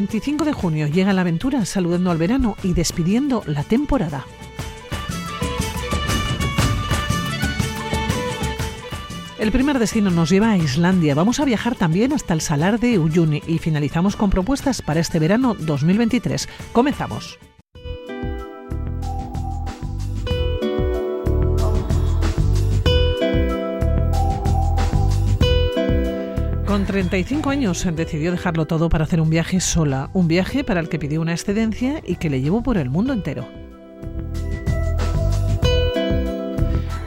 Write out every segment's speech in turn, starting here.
25 de junio llega la aventura saludando al verano y despidiendo la temporada. El primer destino nos lleva a Islandia. Vamos a viajar también hasta el Salar de Uyuni y finalizamos con propuestas para este verano 2023. Comenzamos. Con 35 años decidió dejarlo todo para hacer un viaje sola, un viaje para el que pidió una excedencia y que le llevó por el mundo entero.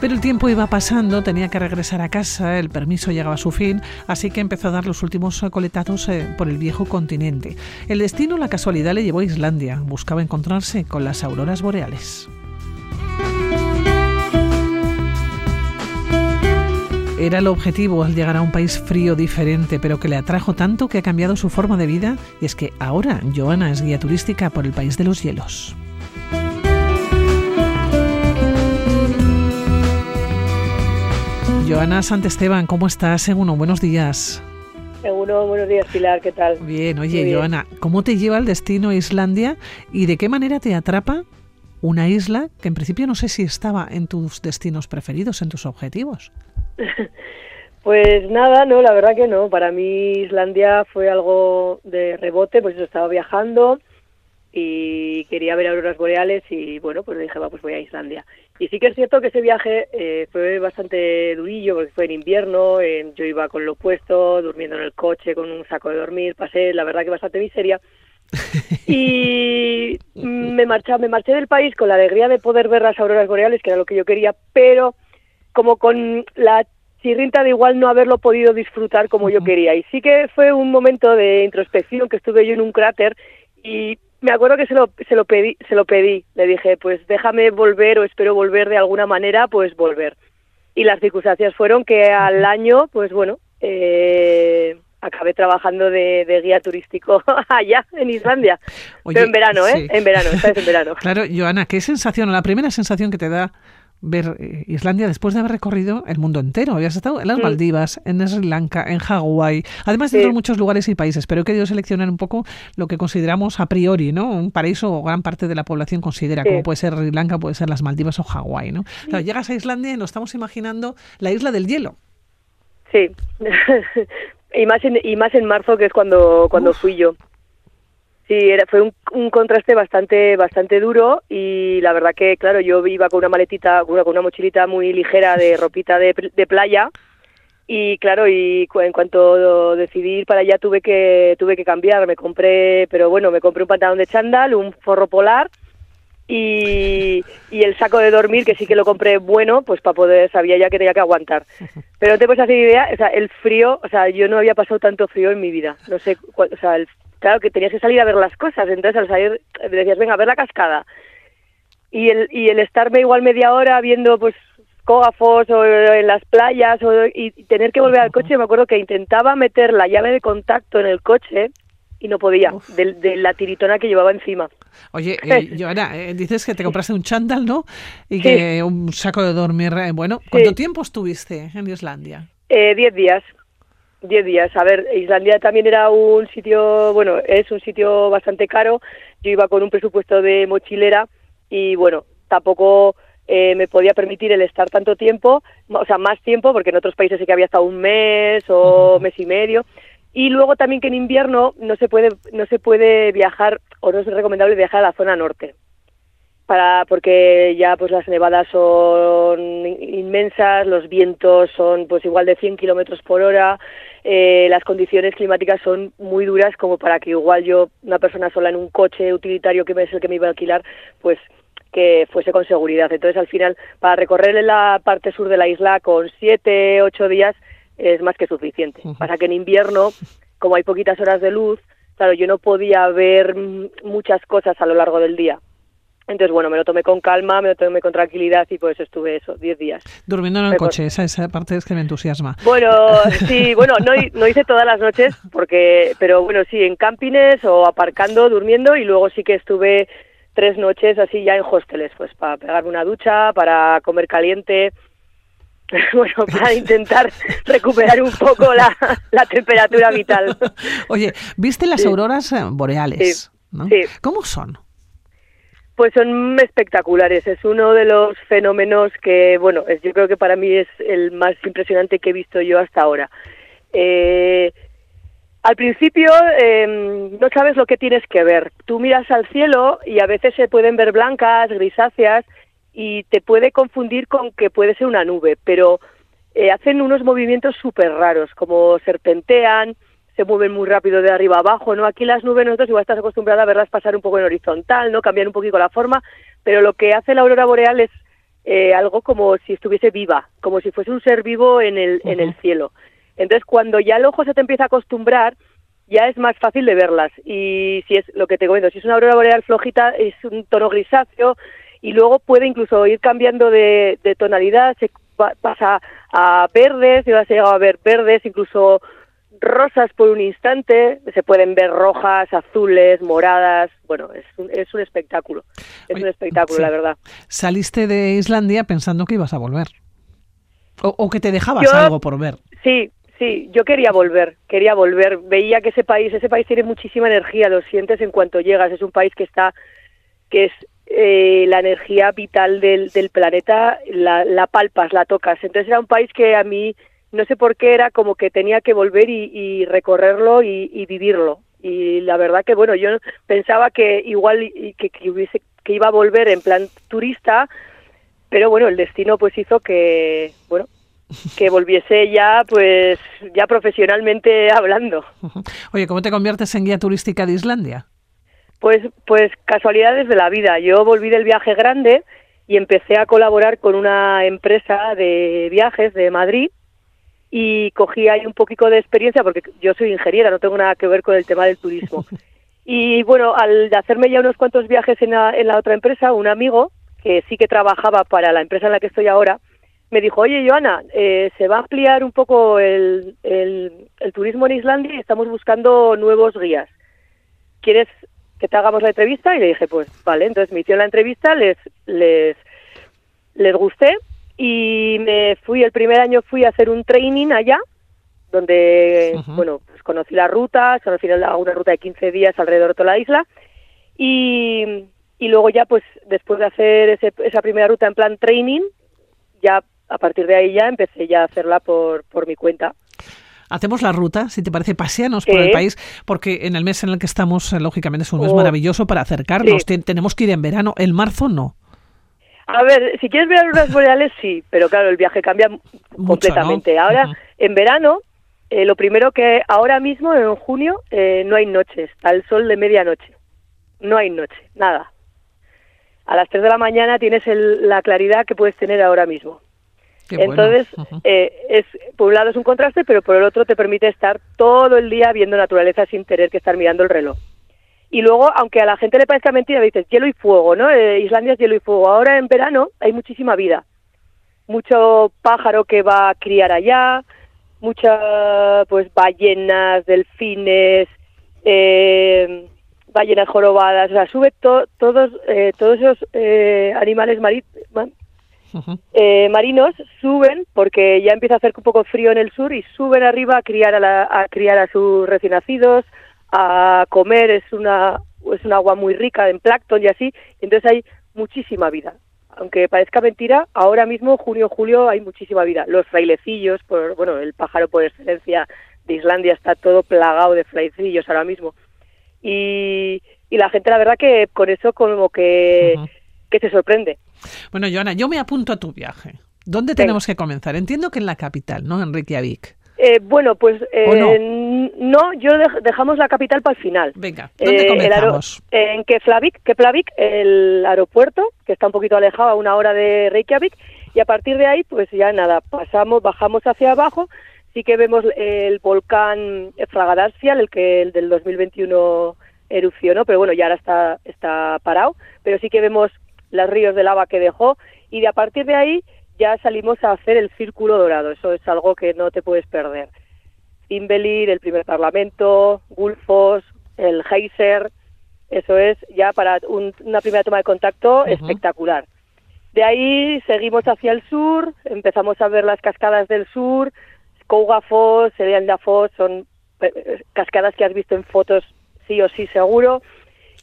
Pero el tiempo iba pasando, tenía que regresar a casa, el permiso llegaba a su fin, así que empezó a dar los últimos coletazos eh, por el viejo continente. El destino, la casualidad, le llevó a Islandia. Buscaba encontrarse con las auroras boreales. Era el objetivo al llegar a un país frío diferente, pero que le atrajo tanto que ha cambiado su forma de vida, y es que ahora Joana es guía turística por el país de los hielos. Joana Santesteban, ¿cómo estás? Uno, buenos días. Uno, buenos días, Pilar, ¿qué tal? Bien, oye, Joana, ¿cómo te lleva el destino a Islandia y de qué manera te atrapa una isla que en principio no sé si estaba en tus destinos preferidos, en tus objetivos? Pues nada, no, la verdad que no. Para mí Islandia fue algo de rebote, pues yo estaba viajando y quería ver auroras boreales y bueno, pues dije, va, pues voy a Islandia. Y sí que es cierto que ese viaje eh, fue bastante durillo porque fue en invierno, yo iba con lo puesto, durmiendo en el coche con un saco de dormir, pasé la verdad que bastante miseria. y me marché, me marché del país con la alegría de poder ver las auroras boreales, que era lo que yo quería, pero como con la chirrinta de igual no haberlo podido disfrutar como yo quería. Y sí que fue un momento de introspección que estuve yo en un cráter y me acuerdo que se lo, se lo pedí, se lo pedí, le dije, pues déjame volver o espero volver de alguna manera, pues volver. Y las circunstancias fueron que al año, pues bueno, eh, acabé trabajando de, guía turístico allá, en Islandia. Pero en verano, ¿eh? En verano, esta en verano. Claro, Joana, ¿qué sensación, la primera sensación que te da ver eh, Islandia después de haber recorrido el mundo entero. Habías estado en las mm. Maldivas, en Sri Lanka, en Hawái, además de otros muchos lugares y países, pero he querido seleccionar un poco lo que consideramos a priori, ¿no? Un paraíso o gran parte de la población considera, como puede ser Sri Lanka, puede ser las Maldivas o Hawái, ¿no? llegas a Islandia y nos estamos imaginando la isla del hielo. Sí, y más en, y más en marzo, que es cuando, cuando fui yo. Sí, era, fue un, contraste bastante bastante duro y la verdad que, claro, yo iba con una maletita, con una, con una mochilita muy ligera de ropita de, de playa y claro, y en cuanto decidí ir para allá tuve que tuve que cambiar, me compré, pero bueno, me compré un pantalón de chándal, un forro polar y, y el saco de dormir que sí que lo compré bueno, pues para poder sabía ya que tenía que aguantar. Pero no te puedes hacer idea, o sea, el frío, o sea, yo no había pasado tanto frío en mi vida. No sé, o sea, el claro, que tenías que salir a ver las cosas, entonces al salir decías, venga, a ver la cascada. Y el, y el estarme igual media hora viendo pues cógafos o en las playas o, y tener que volver al coche, me acuerdo que intentaba meter la llave de contacto en el coche y no podía, de, la tiritona que llevaba encima. Oye, eh, Joana, eh, dices que te compraste un chándal, ¿no? Y que un saco de dormir. Eh, bueno, ¿cuánto tiempo estuviste en Islandia? Eh, diez días. Diez días. A ver, Islandia también era un sitio, bueno, es un sitio bastante caro. Yo iba con un presupuesto de mochilera y bueno, tampoco eh, me podía permitir el estar tanto tiempo, o sea, más tiempo, porque en otros países sí que había estado un mes o mes y medio. Y luego también que en invierno no se puede, no se puede viajar o no es recomendable viajar a la zona norte para porque ya pues las nevadas son inmensas, los vientos son pues igual de 100 kilómetros por hora, eh, las condiciones climáticas son muy duras como para que igual yo, una persona sola en un coche utilitario que es el que me iba a alquilar, pues que fuese con seguridad. Entonces al final para recorrer la parte sur de la isla con siete, ocho días es más que suficiente. Pasa que en invierno, como hay poquitas horas de luz, claro, yo no podía ver muchas cosas a lo largo del día. Entonces, bueno, me lo tomé con calma, me lo tomé con tranquilidad y pues estuve eso, 10 días. Durmiendo en el coche, esa, esa parte es que me entusiasma. Bueno, sí, bueno, no, no hice todas las noches, porque, pero bueno, sí, en campines o aparcando, durmiendo y luego sí que estuve tres noches así ya en hosteles, pues para pegarme una ducha, para comer caliente. bueno, para intentar recuperar un poco la, temperatura vital. Oye, ¿viste las auroras eh, boreales? sí. ¿Cómo son? Pues son espectaculares. Es uno de los fenómenos que, bueno, es, yo creo que para mí es el más impresionante que he visto yo hasta ahora. Eh, al principio em, no sabes lo que tienes que ver. Tú miras al cielo y a veces se pueden ver blancas, grisáceas y te puede confundir con que puede ser una nube, pero eh, hacen unos movimientos súper raros, como serpentean, se mueven muy rápido de arriba a abajo, ¿no? Aquí las nubes nosotros igual estás acostumbrada a verlas pasar un poco en horizontal, ¿no? Cambiar un poquito la forma, pero lo que hace la aurora boreal es eh, algo como si estuviese viva, como si fuese un ser vivo en el, en el cielo. Entonces, cuando ya el ojo se te empieza a acostumbrar, ya es más fácil de verlas. Y si es lo que te comento, si es una aurora boreal flojita, es un tono grisáceo y luego puede incluso ir cambiando de, de tonalidad, se pasa a verdes, vas a llegar a ver verdes, incluso rosas por un instante, se pueden ver rojas, azules, moradas, bueno, es un, es un espectáculo, es un espectáculo, la verdad. Saliste de Islandia pensando que ibas a volver, o, que te dejabas algo por ver. Sí, sí, yo quería volver, quería volver, veía que ese país, ese país tiene muchísima energía, lo sientes en cuanto llegas, es un país que está, que es eh, la energía vital del, del planeta, la, la palpas, la tocas, entonces era un país que a mí no sé por qué era como que tenía que volver y, recorrerlo y, vivirlo. Y la verdad que, bueno, yo pensaba que igual que, que, hubiese, que iba a volver en plan turista, pero bueno, el destino pues hizo que, bueno, que volviese ya, pues, ya profesionalmente hablando. Oye, ¿cómo te conviertes en guía turística de Islandia? Pues, pues casualidades de la vida. Yo volví del viaje grande y empecé a colaborar con una empresa de viajes de Madrid y cogí ahí un poquito de experiencia porque yo soy ingeniera, no tengo nada que ver con el tema del turismo. Y bueno, al hacerme ya unos cuantos viajes en la, en la otra empresa, un amigo que sí que trabajaba para la empresa en la que estoy ahora, me dijo, oye, Joana, eh, se va a ampliar un poco el, el, el, turismo en Islandia y estamos buscando nuevos guías. ¿Quieres que te hagamos la entrevista? Y le dije, pues vale, entonces me hicieron la entrevista, les, les, les gusté y me fui, el primer año fui a hacer un training allá, donde, bueno, pues conocí la ruta, conocí una ruta de 15 días alrededor de toda la isla, y, y luego ya, pues, después de hacer ese, esa primera ruta en plan training, ya a partir de ahí ya empecé ya a hacerla por, por mi cuenta. Hacemos la ruta, si te parece, paseanos por el país, porque en el mes en el que estamos, eh, lógicamente, es un mes oh. maravilloso para acercarnos. Tenemos que ir en verano, el marzo no. A ver, si quieres ver auroras boreales, sí, pero claro, el viaje cambia completamente. Ahora, en verano, eh, lo primero que ahora mismo, en junio, eh, no hay noches, al sol de medianoche. No hay noche, nada. A las 3 de la mañana tienes la claridad que puedes tener ahora mismo. Entonces, eh, es, por un lado es un contraste, pero por el otro te permite estar todo el día viendo naturaleza sin tener que estar mirando el reloj. Y luego, aunque a la gente le parezca mentira, dices hielo y fuego, ¿no? Eh, Islandia es hielo y fuego. Ahora en verano hay muchísima vida. Mucho pájaro que va a criar allá, muchas pues ballenas, delfines, eh, ballenas jorobadas, o sea, sube todos, eh, todos esos eh, animales eh, marinos suben porque ya empieza a hacer un poco frío en el sur y suben arriba a criar a, a criar a sus recién nacidos, a comer, es una es un agua muy rica en plancton y así, entonces hay muchísima vida. Aunque parezca mentira, ahora mismo, junio, julio, hay muchísima vida. Los frailecillos, por, bueno, el pájaro por excelencia de Islandia está todo plagado de frailecillos ahora mismo. Y, y la gente, la verdad, que con eso como que, que se sorprende. Bueno, Joana, yo me apunto a tu viaje. ¿Dónde tenemos que comenzar? Entiendo que en la capital, ¿no? En Reykjavik. Eh, bueno, pues eh, no? yo dejamos la capital para el final. Venga, ¿dónde eh, comenzamos? en Keflavik, Keflavik, el aeropuerto, que está un poquito alejado a una hora de Reykjavik, y a partir de ahí, pues ya nada, pasamos, bajamos hacia abajo, sí que vemos el volcán Fragadarsial, el que el del 2021 erupcionó, pero bueno, ya ahora está, está parado, pero sí que vemos los ríos de lava que dejó, y de a partir de ahí ya salimos a hacer el círculo dorado. Eso es algo que no te puedes perder. Imbelir, el primer parlamento, Gulfos, el Geyser, eso es ya para una primera toma de contacto espectacular. De ahí seguimos hacia el sur, empezamos a ver las cascadas del sur, Kouga Foss, Elianda Foss, son eh, cascadas que has visto en fotos sí o sí seguro,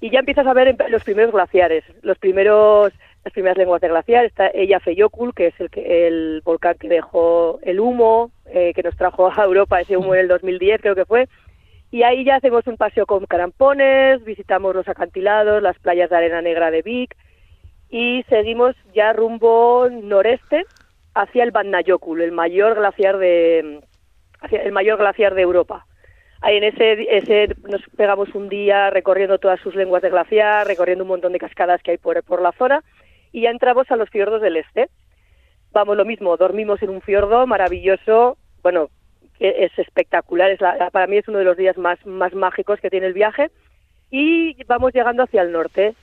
y ya empiezas a ver los primeros glaciares, los primeros las primeras lenguas de glaciar, está ella Feyokul, que es el, el volcán que dejó el humo, eh, que nos trajo a Europa ese humo en el 2010 creo que fue, y ahí ya hacemos un paseo con carampones, visitamos los acantilados, las playas de arena negra de Vic, y seguimos ya rumbo noreste hacia el Vatnajökull, el mayor glaciar de hacia el mayor glaciar de Europa. Ahí en ese, ese nos pegamos un día recorriendo todas sus lenguas de glaciar, recorriendo un montón de cascadas que hay por, por la zona y ya entramos a los fiordos del este. Vamos lo mismo, dormimos en un fiordo maravilloso, bueno, es espectacular, es la, para mí es uno de los días más, más mágicos que tiene el viaje y vamos llegando hacia el norte.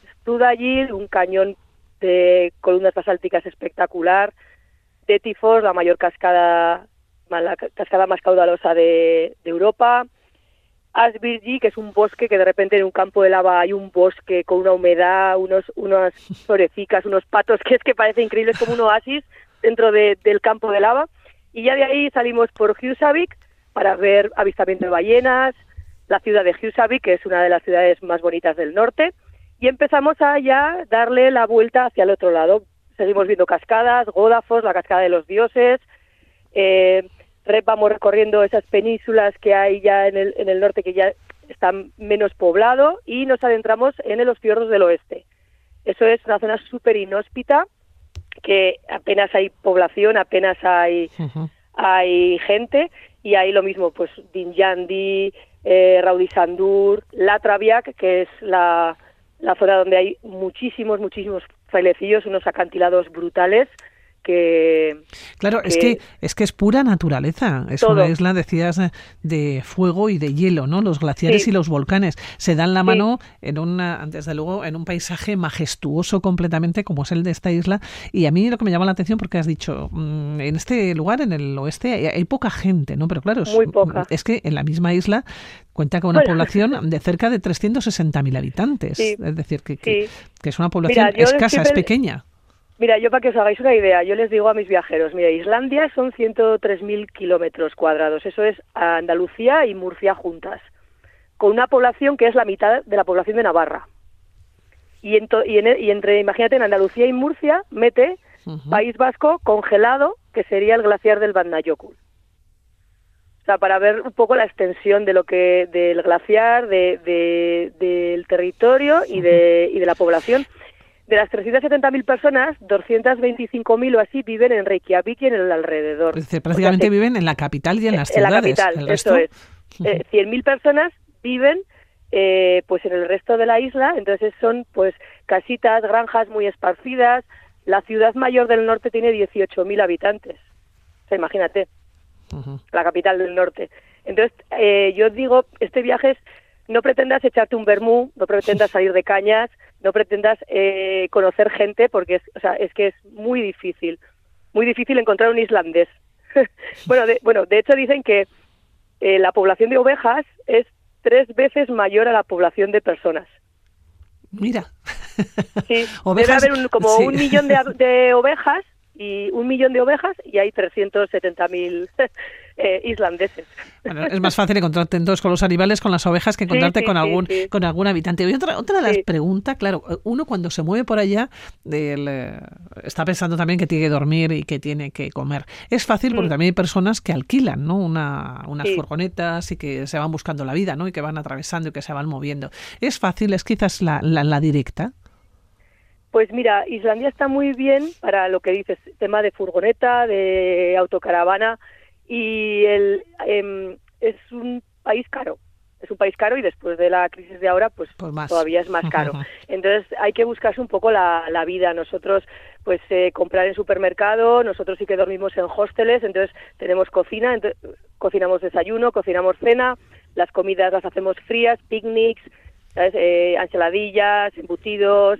allí un cañón de columnas basálticas espectacular, de Tifos, la mayor cascada, la cascada más caudalosa de, Europa, Asbirji, que es un bosque que de repente en un campo de lava hay un bosque con una humedad, unos, unas florecicas, unos patos, que es que parece increíble, es como un oasis dentro del campo de lava. Y ya de ahí salimos por Husavik para ver avistamiento de ballenas, la ciudad de Husavik, que es una de las ciudades más bonitas del norte, y empezamos a ya darle la vuelta hacia el otro lado. Seguimos viendo cascadas, Godafos, la cascada de los dioses, eh, vamos recorriendo esas penínsulas que hay ya en el, en el norte que ya están menos poblado y nos adentramos en los fiordos del oeste. Eso es una zona súper inhóspita, que apenas hay población, apenas hay, hay gente, y hay lo mismo, pues Dinjandi, eh, Raudisandur, La Traviac, que es la, la zona donde hay muchísimos, muchísimos frailecillos, unos acantilados brutales, claro es que es que es pura naturaleza. Es una isla decías de fuego y de hielo no los glaciares y los volcanes. Se dan la mano en una desde luego en un paisaje majestuoso completamente como es el de esta isla. Y a mí lo que me llama la atención porque has dicho mm, en este lugar en el oeste hay, poca gente no pero claro es, es que en la misma isla cuenta con una población de cerca de 360.000 habitantes. Es decir que, que, es una población escasa es pequeña Mira, yo para que os hagáis una idea, yo les digo a mis viajeros, mira, Islandia son 103.000 kilómetros cuadrados, eso es Andalucía y Murcia juntas, con una población que es la mitad de la población de Navarra. Y, y, y entre, imagínate, en Andalucía y Murcia mete País Vasco congelado, que sería el glaciar del Vatnajökull. O sea, para ver un poco la extensión de lo que del glaciar, de, del territorio y de, y de la población de las 370.000 personas, 225.000 o así viven en Reykjavik y en el alrededor. Es decir, prácticamente viven en la capital y en las ciudades. En la capital, eso es. 100.000 eh, personas viven eh, pues en el resto de la isla, entonces son pues casitas, granjas muy esparcidas. La ciudad mayor del norte tiene 18.000 habitantes. O sea, imagínate, la capital del norte. Entonces, eh, yo digo, este viaje es, no pretendas echarte un vermú, no pretendas salir de cañas, no pretendas eh, conocer gente porque es, o sea, es que es muy difícil, muy difícil encontrar un islandés. bueno, de, bueno, de hecho dicen que eh, la población de ovejas es tres veces mayor a la población de personas. Mira. Sí, debe haber como un millón de, de ovejas y un millón de ovejas y hay 370.000 eh, islandeses. Bueno, es más fácil encontrarte entonces con los animales, con las ovejas, que encontrarte con algún con algún habitante. Y otra, otra de las preguntas, claro, uno cuando se mueve por allá eh, está pensando también que tiene que dormir y que tiene que comer. Es fácil porque mm. también hay personas que alquilan ¿no? Una, unas furgonetas y que se van buscando la vida ¿no? y que van atravesando y que se van moviendo. ¿Es fácil? ¿Es quizás la, la, la directa? Pues mira, Islandia está muy bien para lo que dices, tema de furgoneta, de autocaravana y el, em, es un país caro. Es un país caro y después de la crisis de ahora, pues, todavía es más caro. Entonces hay que buscarse un poco la, la vida. Nosotros, pues eh, comprar en supermercado, nosotros sí que dormimos en hosteles, entonces tenemos cocina, entonces, cocinamos desayuno, cocinamos cena, las comidas las hacemos frías, picnics, ¿sabes? Eh, ensaladillas, embutidos,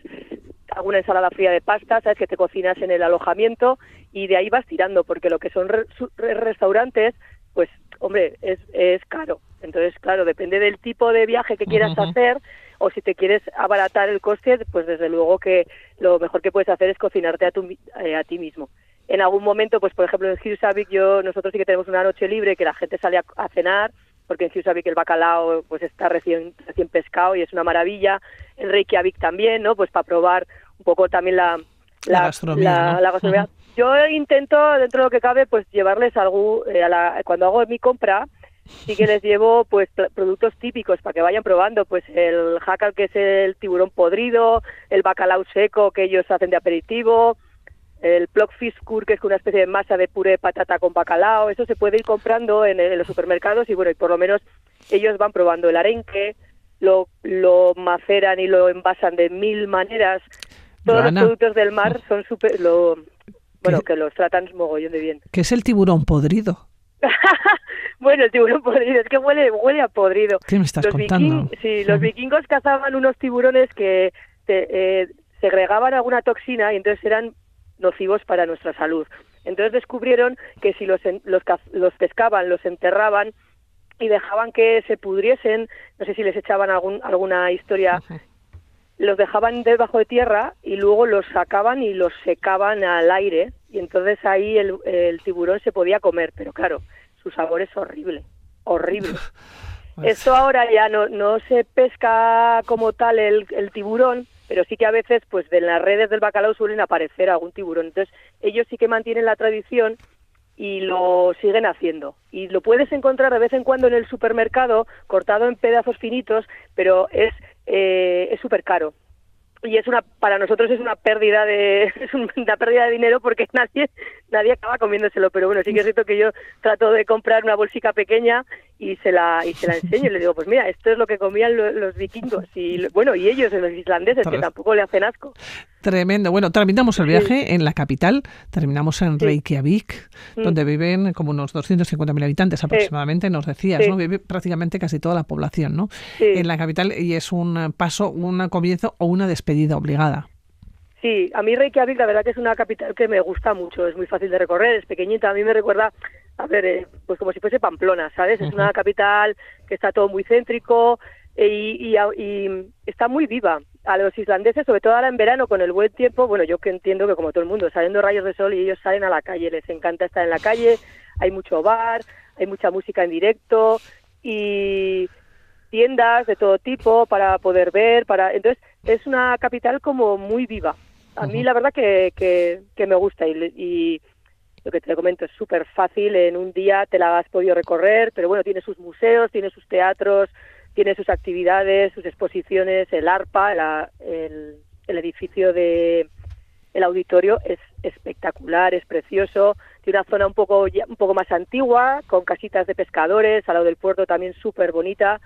alguna ensalada fría de pasta, sabes que te cocinas en el alojamiento y de ahí vas tirando, porque lo que son restaurantes, pues hombre, es, es caro. Entonces, claro, depende del tipo de viaje que quieras hacer o si te quieres abaratar el coste, pues desde luego que lo mejor que puedes hacer es cocinarte a, tu, eh, a ti mismo. En algún momento, pues por ejemplo en Husavik, yo nosotros sí que tenemos una noche libre que la gente sale a, cenar, porque en Husavik el bacalao pues está recién recién pescado y es una maravilla. En Reykjavik también, ¿no? Pues para probar un poco también la la, gastronomía. Yo intento, dentro de lo que cabe, pues llevarles algo, eh, a la, cuando hago mi compra, sí que les llevo pues productos típicos para que vayan probando, pues el jacal que es el tiburón podrido, el bacalao seco que ellos hacen de aperitivo, el plug fish que es una especie de masa de puré de patata con bacalao, eso se puede ir comprando en, en, los supermercados y bueno, y por lo menos ellos van probando el arenque, lo, lo maceran y lo envasan de mil maneras. Todos los productos del mar son super, lo, bueno, que los tratan mogollón de bien. ¿Qué es el tiburón podrido? bueno, el tiburón podrido, es que huele, huele a podrido. ¿Qué me estás los contando? sí, los vikingos cazaban unos tiburones que eh, segregaban alguna toxina y entonces eran nocivos para nuestra salud. Entonces descubrieron que si los, los, los pescaban, los enterraban y dejaban que se pudriesen, no sé si les echaban algún, alguna historia los dejaban debajo de tierra y luego los sacaban y los secaban al aire y entonces ahí el, tiburón se podía comer, pero claro, su sabor es horrible, horrible. Pues Esto ahora ya no, no se pesca como tal el, el tiburón, pero sí que a veces pues de las redes del bacalao suelen aparecer algún tiburón. Entonces ellos sí que mantienen la tradición y lo siguen haciendo. Y lo puedes encontrar de vez en cuando en el supermercado cortado en pedazos finitos, pero es eh, es súper caro y es una para nosotros es una pérdida de es una pérdida de dinero porque nadie nadie acaba comiéndoselo. Pero bueno sí que es cierto que yo trato de comprar una bolsica pequeña y se la y se la enseño y le digo pues mira esto es lo que comían los, vikingos y bueno y ellos los islandeses que tampoco le hacen asco Tremendo. Bueno, terminamos el viaje en la capital, terminamos en Reykjavik, mm. donde viven como unos 250.000 habitantes aproximadamente, nos decías, ¿no? Vive prácticamente casi toda la población, ¿no? En la capital y es un paso, un comienzo o una despedida obligada. Sí, a mí Reykjavik la verdad que es una capital que me gusta mucho, es muy fácil de recorrer, es pequeñita, a mí me recuerda, a ver, eh, pues como si fuese Pamplona, ¿sabes? Es una capital que está todo muy céntrico, y, está muy viva. A los islandeses, sobre todo ahora en verano, con el buen tiempo, bueno, yo que entiendo que como todo el mundo, saliendo rayos de sol y ellos salen a la calle, les encanta estar en la calle, hay mucho bar, hay mucha música en directo y tiendas de todo tipo para poder ver, para entonces es una capital como muy viva. A mí la verdad que, que, me gusta y, y lo que te comento es súper fácil, en un día te la has podido recorrer, pero bueno, tiene sus museos, tiene sus teatros, tiene sus actividades, sus exposiciones, el ARPA, el, edificio de el auditorio es espectacular, es precioso, tiene una zona un poco un poco más antigua, con casitas de pescadores, al lado del puerto también súper bonita,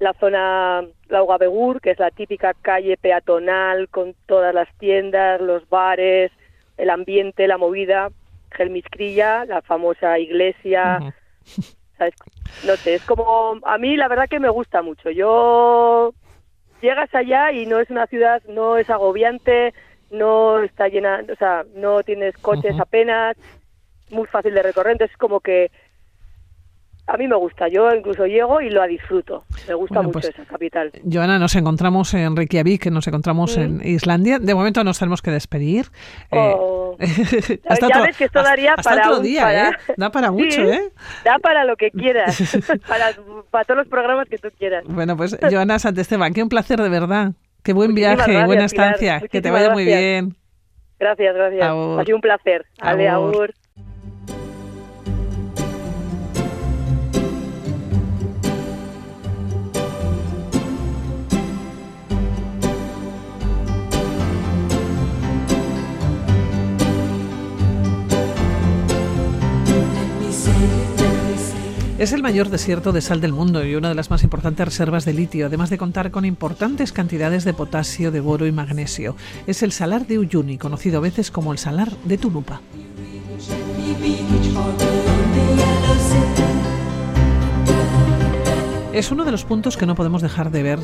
la zona la Begur, que es la típica calle peatonal con todas las tiendas, los bares, el ambiente, la movida, Gelmiscrilla, la famosa iglesia, no sé, es como, a mí la verdad que me gusta mucho. Yo llegas allá y no es una ciudad, no es agobiante, no está llena, o sea, no tienes coches apenas, muy fácil de recorrer, entonces es como que a mí me gusta, yo incluso llego y lo disfruto. Me gusta mucho pues, esa capital. Joana, nos encontramos en Reykjavik, nos encontramos en. Islandia. De momento nos tenemos que despedir. Eh, oh. hasta ya ves que esto daría para otro día, ¿eh? Da para mucho, ¿eh? Da para lo que quieras, para, para, todos los programas que tú quieras. Bueno, pues Joana Santesteban, qué un placer de verdad. Qué buen viaje, buena estancia, que te vaya muy bien. Gracias, gracias. Ha sido un placer. Ale, Es el mayor desierto de sal del mundo y una de las más importantes reservas de litio, además de contar con importantes cantidades de potasio, de boro y magnesio. Es el salar de Uyuni, conocido a veces como el salar de Tunupa. Es uno de los puntos que no podemos dejar de ver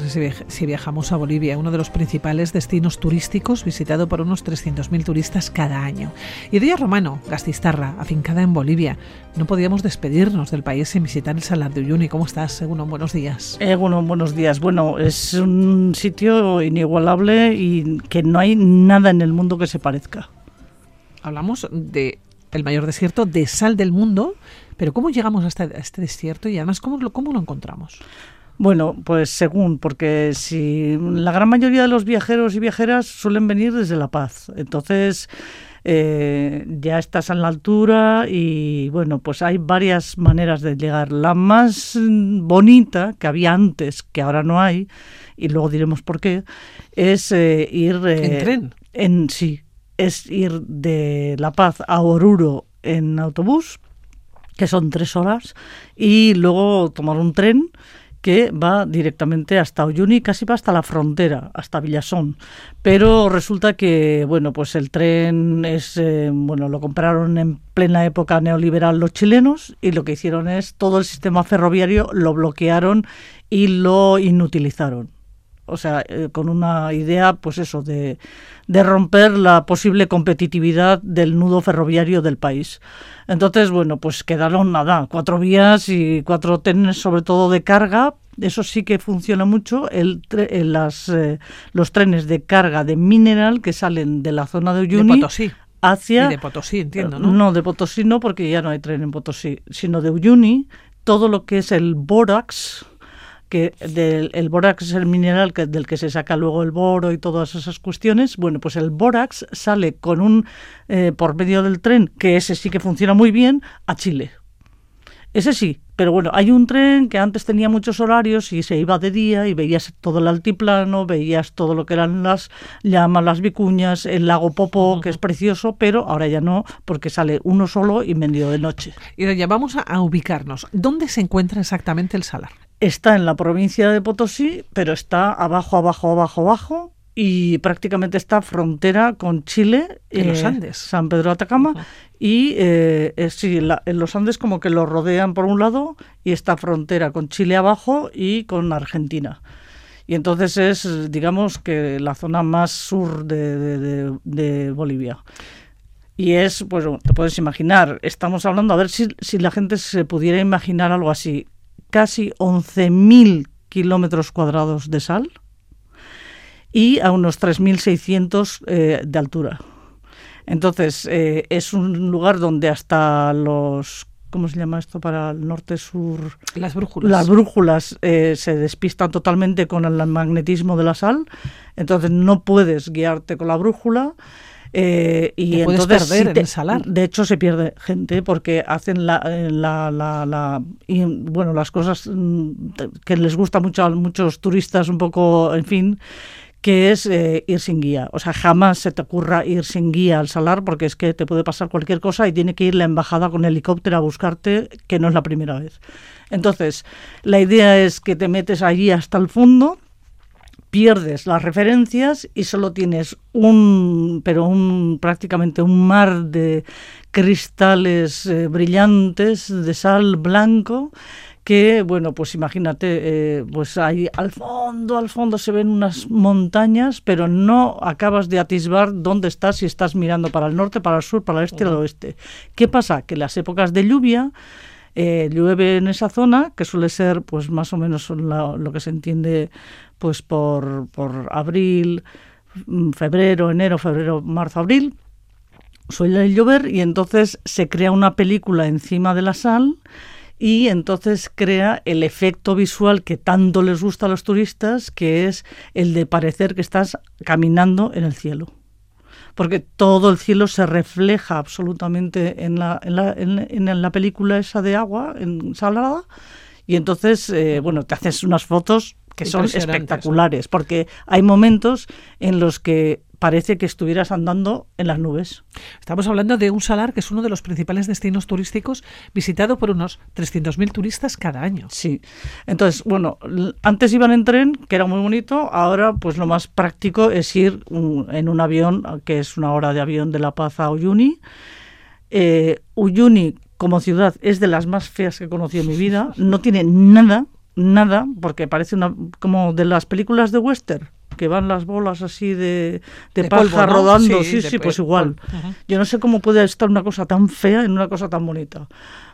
si viajamos a Bolivia, uno de los principales destinos turísticos visitado por unos 300.000 turistas cada año. Y Díaz Romano, Gastistarra, afincada en Bolivia, no podíamos despedirnos del país sin visitar el Salar de Uyuni. ¿Cómo estás, Eguno? Buenos días. Eguno, buenos días. Bueno, es un sitio inigualable y que no hay nada en el mundo que se parezca. Hablamos de el mayor desierto de sal del mundo pero ¿cómo llegamos hasta este desierto y además cómo lo, cómo lo encontramos? Bueno, pues según, porque si la gran mayoría de los viajeros y viajeras suelen venir desde La Paz, entonces eh, ya estás en la altura y bueno, pues hay varias maneras de llegar. La más bonita que había antes, que ahora no hay, y luego diremos por qué, es eh, ir... ¿En eh, tren? En, sí, es ir de La Paz a Oruro en autobús que son tres horas, y luego tomar un tren que va directamente hasta Uyuni, casi va hasta la frontera, hasta Villasón. Pero resulta que, bueno, pues el tren es, eh, bueno, lo compraron en plena época neoliberal los chilenos y lo que hicieron es todo el sistema ferroviario lo bloquearon y lo inutilizaron o sea, eh, con una idea, pues eso, de, de, romper la posible competitividad del nudo ferroviario del país. Entonces, bueno, pues quedaron nada, cuatro vías y cuatro trenes, sobre todo de carga. Eso sí que funciona mucho. El, eh, las, eh, los trenes de carga de mineral que salen de la zona de Uyuni. De Potosí. Hacia, y de Potosí, entiendo, ¿no? No, de Potosí no, porque ya no hay tren en Potosí, sino de Uyuni, todo lo que es el bórax, que del, el bórax es el mineral que, del que se saca luego el boro y todas esas cuestiones. Bueno, pues el bórax sale con un eh, por medio del tren, que ese sí que funciona muy bien, a Chile. Ese sí, pero bueno, hay un tren que antes tenía muchos horarios y se iba de día y veías todo el altiplano, veías todo lo que eran las llamas, las vicuñas, el lago Popo, que es precioso, pero ahora ya no, porque sale uno solo y medio de noche. Y ya vamos a ubicarnos. ¿Dónde se encuentra exactamente el salar? Está en la provincia de Potosí, pero está abajo, abajo, abajo, abajo y prácticamente está frontera con Chile, en los eh, Andes, San Pedro de Atacama, y eh, sí, en los Andes como que lo rodean por un lado y está frontera con Chile abajo y con Argentina. Y entonces es, digamos, que la zona más sur de, de, Bolivia. Y es, pues te puedes imaginar, estamos hablando, a ver si, si la gente se pudiera imaginar algo así casi 11.000 kilómetros cuadrados de sal y a unos 3.600 eh, de altura. Entonces, eh, es un lugar donde hasta los ¿cómo se llama esto para el norte-sur? Las brújulas. Las brújulas eh, se despistan totalmente con el magnetismo de la sal, entonces no puedes guiarte con la brújula. Eh, y entonces perder en el salar. De hecho, se pierde gente porque hacen la, eh, la, la, y, bueno, las cosas mm, que les gusta mucho a muchos turistas, un poco, en fin, que es eh, ir sin guía. O sea, jamás se te ocurra ir sin guía al salar porque es que te puede pasar cualquier cosa y tiene que ir la embajada con helicóptero a buscarte, que no es la primera vez. Entonces, la idea es que te metes allí hasta el fondo, pierdes las referencias y solo tienes un, pero un prácticamente un mar de cristales eh, brillantes de sal blanco que, bueno, pues imagínate, eh, pues ahí al fondo, al fondo se ven unas montañas, pero no acabas de atisbar dónde estás, si estás mirando para el norte, para el sur, para el este o el oeste. ¿Qué pasa? Que las épocas de lluvia, eh, llueve en esa zona, que suele ser pues más o menos lo que se entiende pues por, por abril, mm, febrero, enero, febrero, marzo, abril, suele llover y entonces se crea una película encima de la sal y entonces crea el efecto visual que tanto les gusta a los turistas, que es el de parecer que estás caminando en el cielo. Porque todo el cielo se refleja absolutamente en la, en la, en, la película esa de agua, en salada, y entonces, eh, bueno, te haces unas fotos que son espectaculares, porque hay momentos en los que parece que estuvieras andando en las nubes. Estamos hablando de un salar que es uno de los principales destinos turísticos visitado por unos 300.000 turistas cada año. Sí. Entonces, bueno, antes iban en tren, que era muy bonito, ahora pues lo más práctico es ir en un avión, que es una hora de avión de La Paz a Uyuni. Eh, Uyuni como ciudad es de las más feas que he conocido en mi vida, no tiene nada nada, porque parece una como de las películas de western que van las bolas así de, de, paja rodando. Sí, sí, pues igual. Yo no sé cómo puede estar una cosa tan fea en una cosa tan bonita.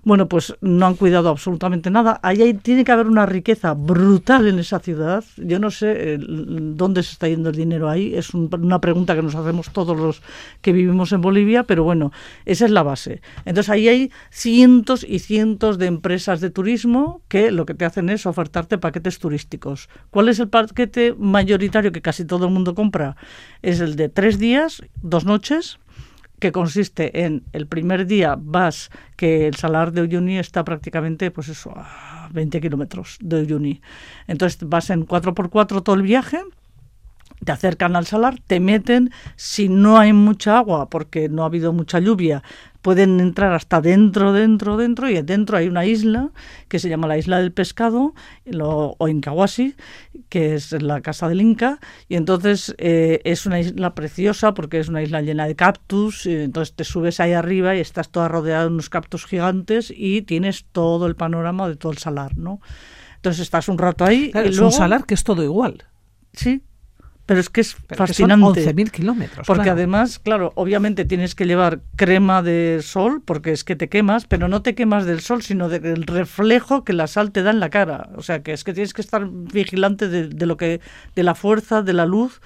Bueno, pues no han cuidado absolutamente nada. Ahí tiene que haber una riqueza brutal en esa ciudad. Yo no sé dónde se está yendo el dinero ahí. Es una pregunta que nos hacemos todos los que vivimos en Bolivia, pero bueno, esa es la base. Entonces ahí hay cientos y cientos de empresas de turismo que lo que te hacen es ofertarte paquetes turísticos. ¿Cuál es el paquete mayoritario que casi todo el mundo compra? Es el de tres días, dos noches, que consiste en el primer día vas, que el salar de Uyuni está prácticamente, pues eso, a 20 kilómetros de Uyuni. Entonces vas en 4x4 todo el viaje, te acercan al salar, te meten, si no hay mucha agua, porque no ha habido mucha lluvia, pueden entrar hasta dentro, dentro, dentro, y dentro hay una isla que se llama la Isla del Pescado, o Incahuasi, que es la casa del Inca, y entonces eh, es una isla preciosa porque es una isla llena de cactus, y entonces te subes ahí arriba y estás toda rodeada de unos cactus gigantes y tienes todo el panorama de todo el salar, ¿no? Entonces estás un rato ahí. y es un salar que es todo igual. Sí, pero es que es fascinante. Son 11.000 kilómetros. Porque además, claro, obviamente tienes que llevar crema de sol, porque es que te quemas, pero no te quemas del sol, sino del reflejo que la sal te da en la cara. O sea, que es que tienes que estar vigilante de, lo que, de la fuerza de la luz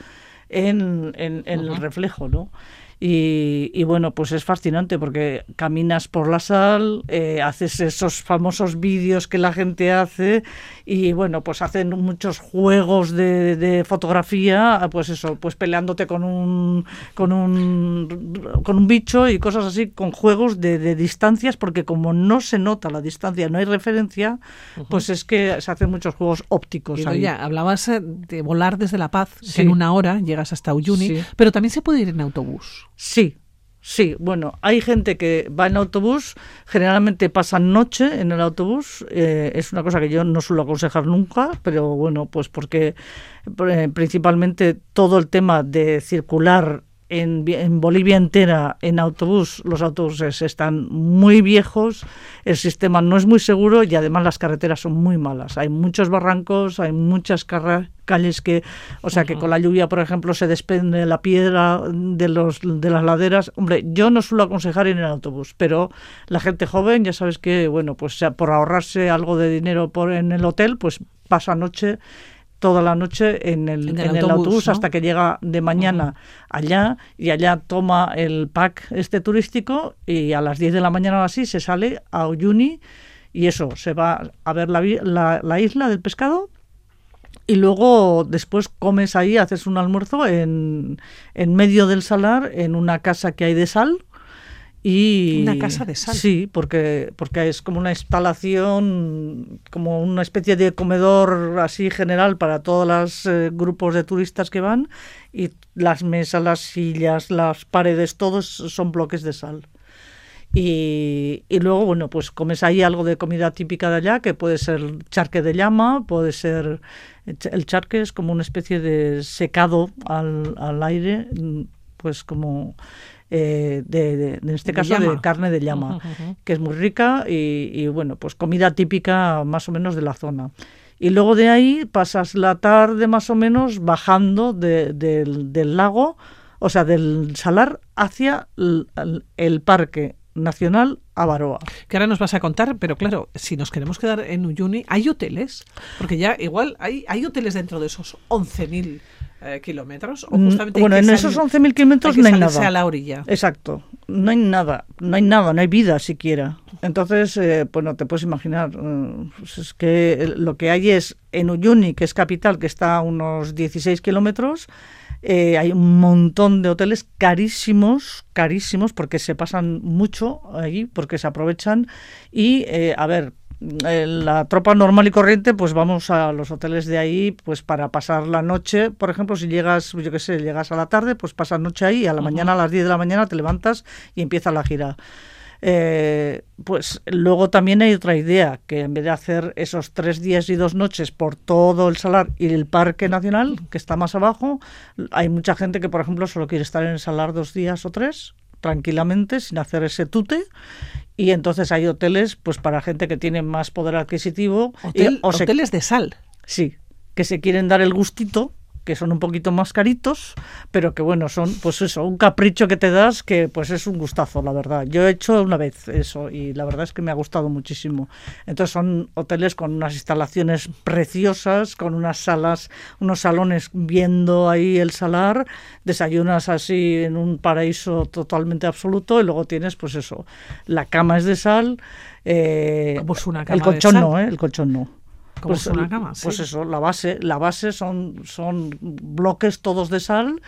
en, en, el reflejo, ¿no? Y, bueno, pues es fascinante porque caminas por la sal, eh, haces esos famosos vídeos que la gente hace y bueno, pues hacen muchos juegos de, fotografía, pues eso, pues peleándote con un, con un, con un bicho y cosas así, con juegos de, distancias, porque como no se nota la distancia, no hay referencia, pues es que se hacen muchos juegos ópticos. Y ya, hablabas eh, de volar desde La Paz, en una hora llegas hasta Uyuni, pero también se puede ir en autobús. Sí, sí. Bueno, hay gente que va en autobús, generalmente pasan noche en el autobús. Eh, es una cosa que yo no suelo aconsejar nunca, pero bueno, pues porque eh, principalmente todo el tema de circular en, Bolivia entera en autobús, los autobuses están muy viejos, el sistema no es muy seguro y además las carreteras son muy malas. Hay muchos barrancos, hay muchas calles que, o sea, que con la lluvia, por ejemplo, se desprende la piedra de, los, de las laderas. Hombre, yo no suelo aconsejar ir en el autobús, pero la gente joven, ya sabes que, bueno, pues por ahorrarse algo de dinero por, en el hotel, pues pasa noche toda la noche en el, en el, autobús, hasta que llega de mañana allá y allá toma el pack este turístico y a las 10 de la mañana o así se sale a Uyuni y eso, se va a ver la, la, la isla del pescado y luego después comes ahí, haces un almuerzo en, en medio del salar, en una casa que hay de sal, y, una casa de sal. Sí, porque, porque es como una instalación, como una especie de comedor así general para todos los eh, grupos de turistas que van y las mesas, las sillas, las paredes, todos son bloques de sal. Y, y, luego, bueno, pues comes ahí algo de comida típica de allá, que puede ser charque de llama, puede ser... El charque es como una especie de secado al, al aire, pues como eh, de, en este caso de carne de llama, que es muy rica y, bueno, pues comida típica más o menos de la zona. Y luego de ahí pasas la tarde más o menos bajando del lago, o sea, del salar hacia el, parque nacional Avaroa. Que ahora nos vas a contar, pero claro, si nos queremos quedar en Uyuni, ¿hay hoteles? Porque ya igual hay, hay hoteles dentro de esos 11.000 eh, kilómetros? ¿O mm, bueno, en esos 11.000 kilómetros no hay nada. a la orilla. Exacto. No hay nada, no hay nada, no hay vida siquiera. Entonces, eh, pues no te puedes imaginar. Eh, pues es que lo que hay es en Uyuni, que es capital, que está a unos 16 kilómetros, hay un montón de hoteles carísimos, carísimos, porque se pasan mucho allí, porque se aprovechan. Y, a ver, la tropa normal y corriente, pues vamos a los hoteles de ahí, pues para pasar la noche, por ejemplo, si llegas, yo qué sé, llegas a la tarde, pues pasas noche ahí y a la mañana a las 10 de la mañana te levantas y empieza la gira. Eh, pues luego también hay otra idea, que en vez de hacer esos tres días y dos noches por todo el Salar y el Parque Nacional, que está más abajo, hay mucha gente que, por ejemplo, solo quiere estar en el Salar dos días o tres tranquilamente sin hacer ese tute y entonces hay hoteles pues para gente que tiene más poder adquisitivo hoteles de sal. Sí que se quieren dar el gustito que son un poquito más caritos, pero que bueno, son pues eso, un capricho que te das que pues es un gustazo, la verdad. Yo he hecho una vez eso y la verdad es que me ha gustado muchísimo. Entonces son hoteles con unas instalaciones preciosas, con unas salas, unos salones viendo ahí el salar, desayunas así en un paraíso totalmente absoluto y luego tienes pues eso, la cama es de sal, eh, una cama el colchón no, ¿eh? el colchón no pues, una cama, pues eso, la base, la base son, son bloques todos de sal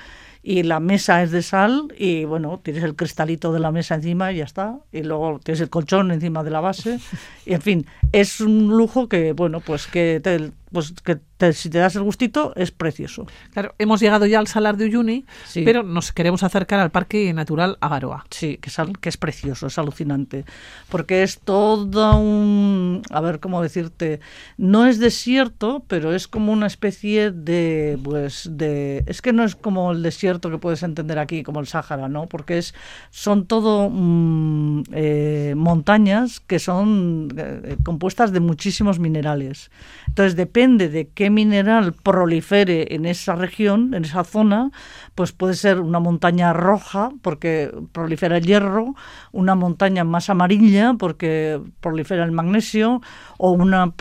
y la mesa es de sal y bueno, tienes el cristalito de la mesa encima y ya está, y luego tienes el colchón encima de la base. Y en fin, es un lujo que bueno, pues que te, pues que si te das el gustito es precioso. Claro, hemos llegado ya al Salar de Uyuni, pero nos queremos acercar al Parque Natural Agaroa. Sí, que es, que es precioso, es alucinante, porque es todo un, a ver cómo decirte, no es desierto, pero es como una especie de, pues, de, es que no es como el desierto que puedes entender aquí, como el Sáhara, ¿no? Porque es, son todo mm, eh, montañas que son eh, compuestas de muchísimos minerales. Entonces depende de qué mineral prolifere en esa región, en esa zona, pues puede ser una montaña roja porque prolifera el hierro, una montaña más amarilla porque prolifera el magnesio o una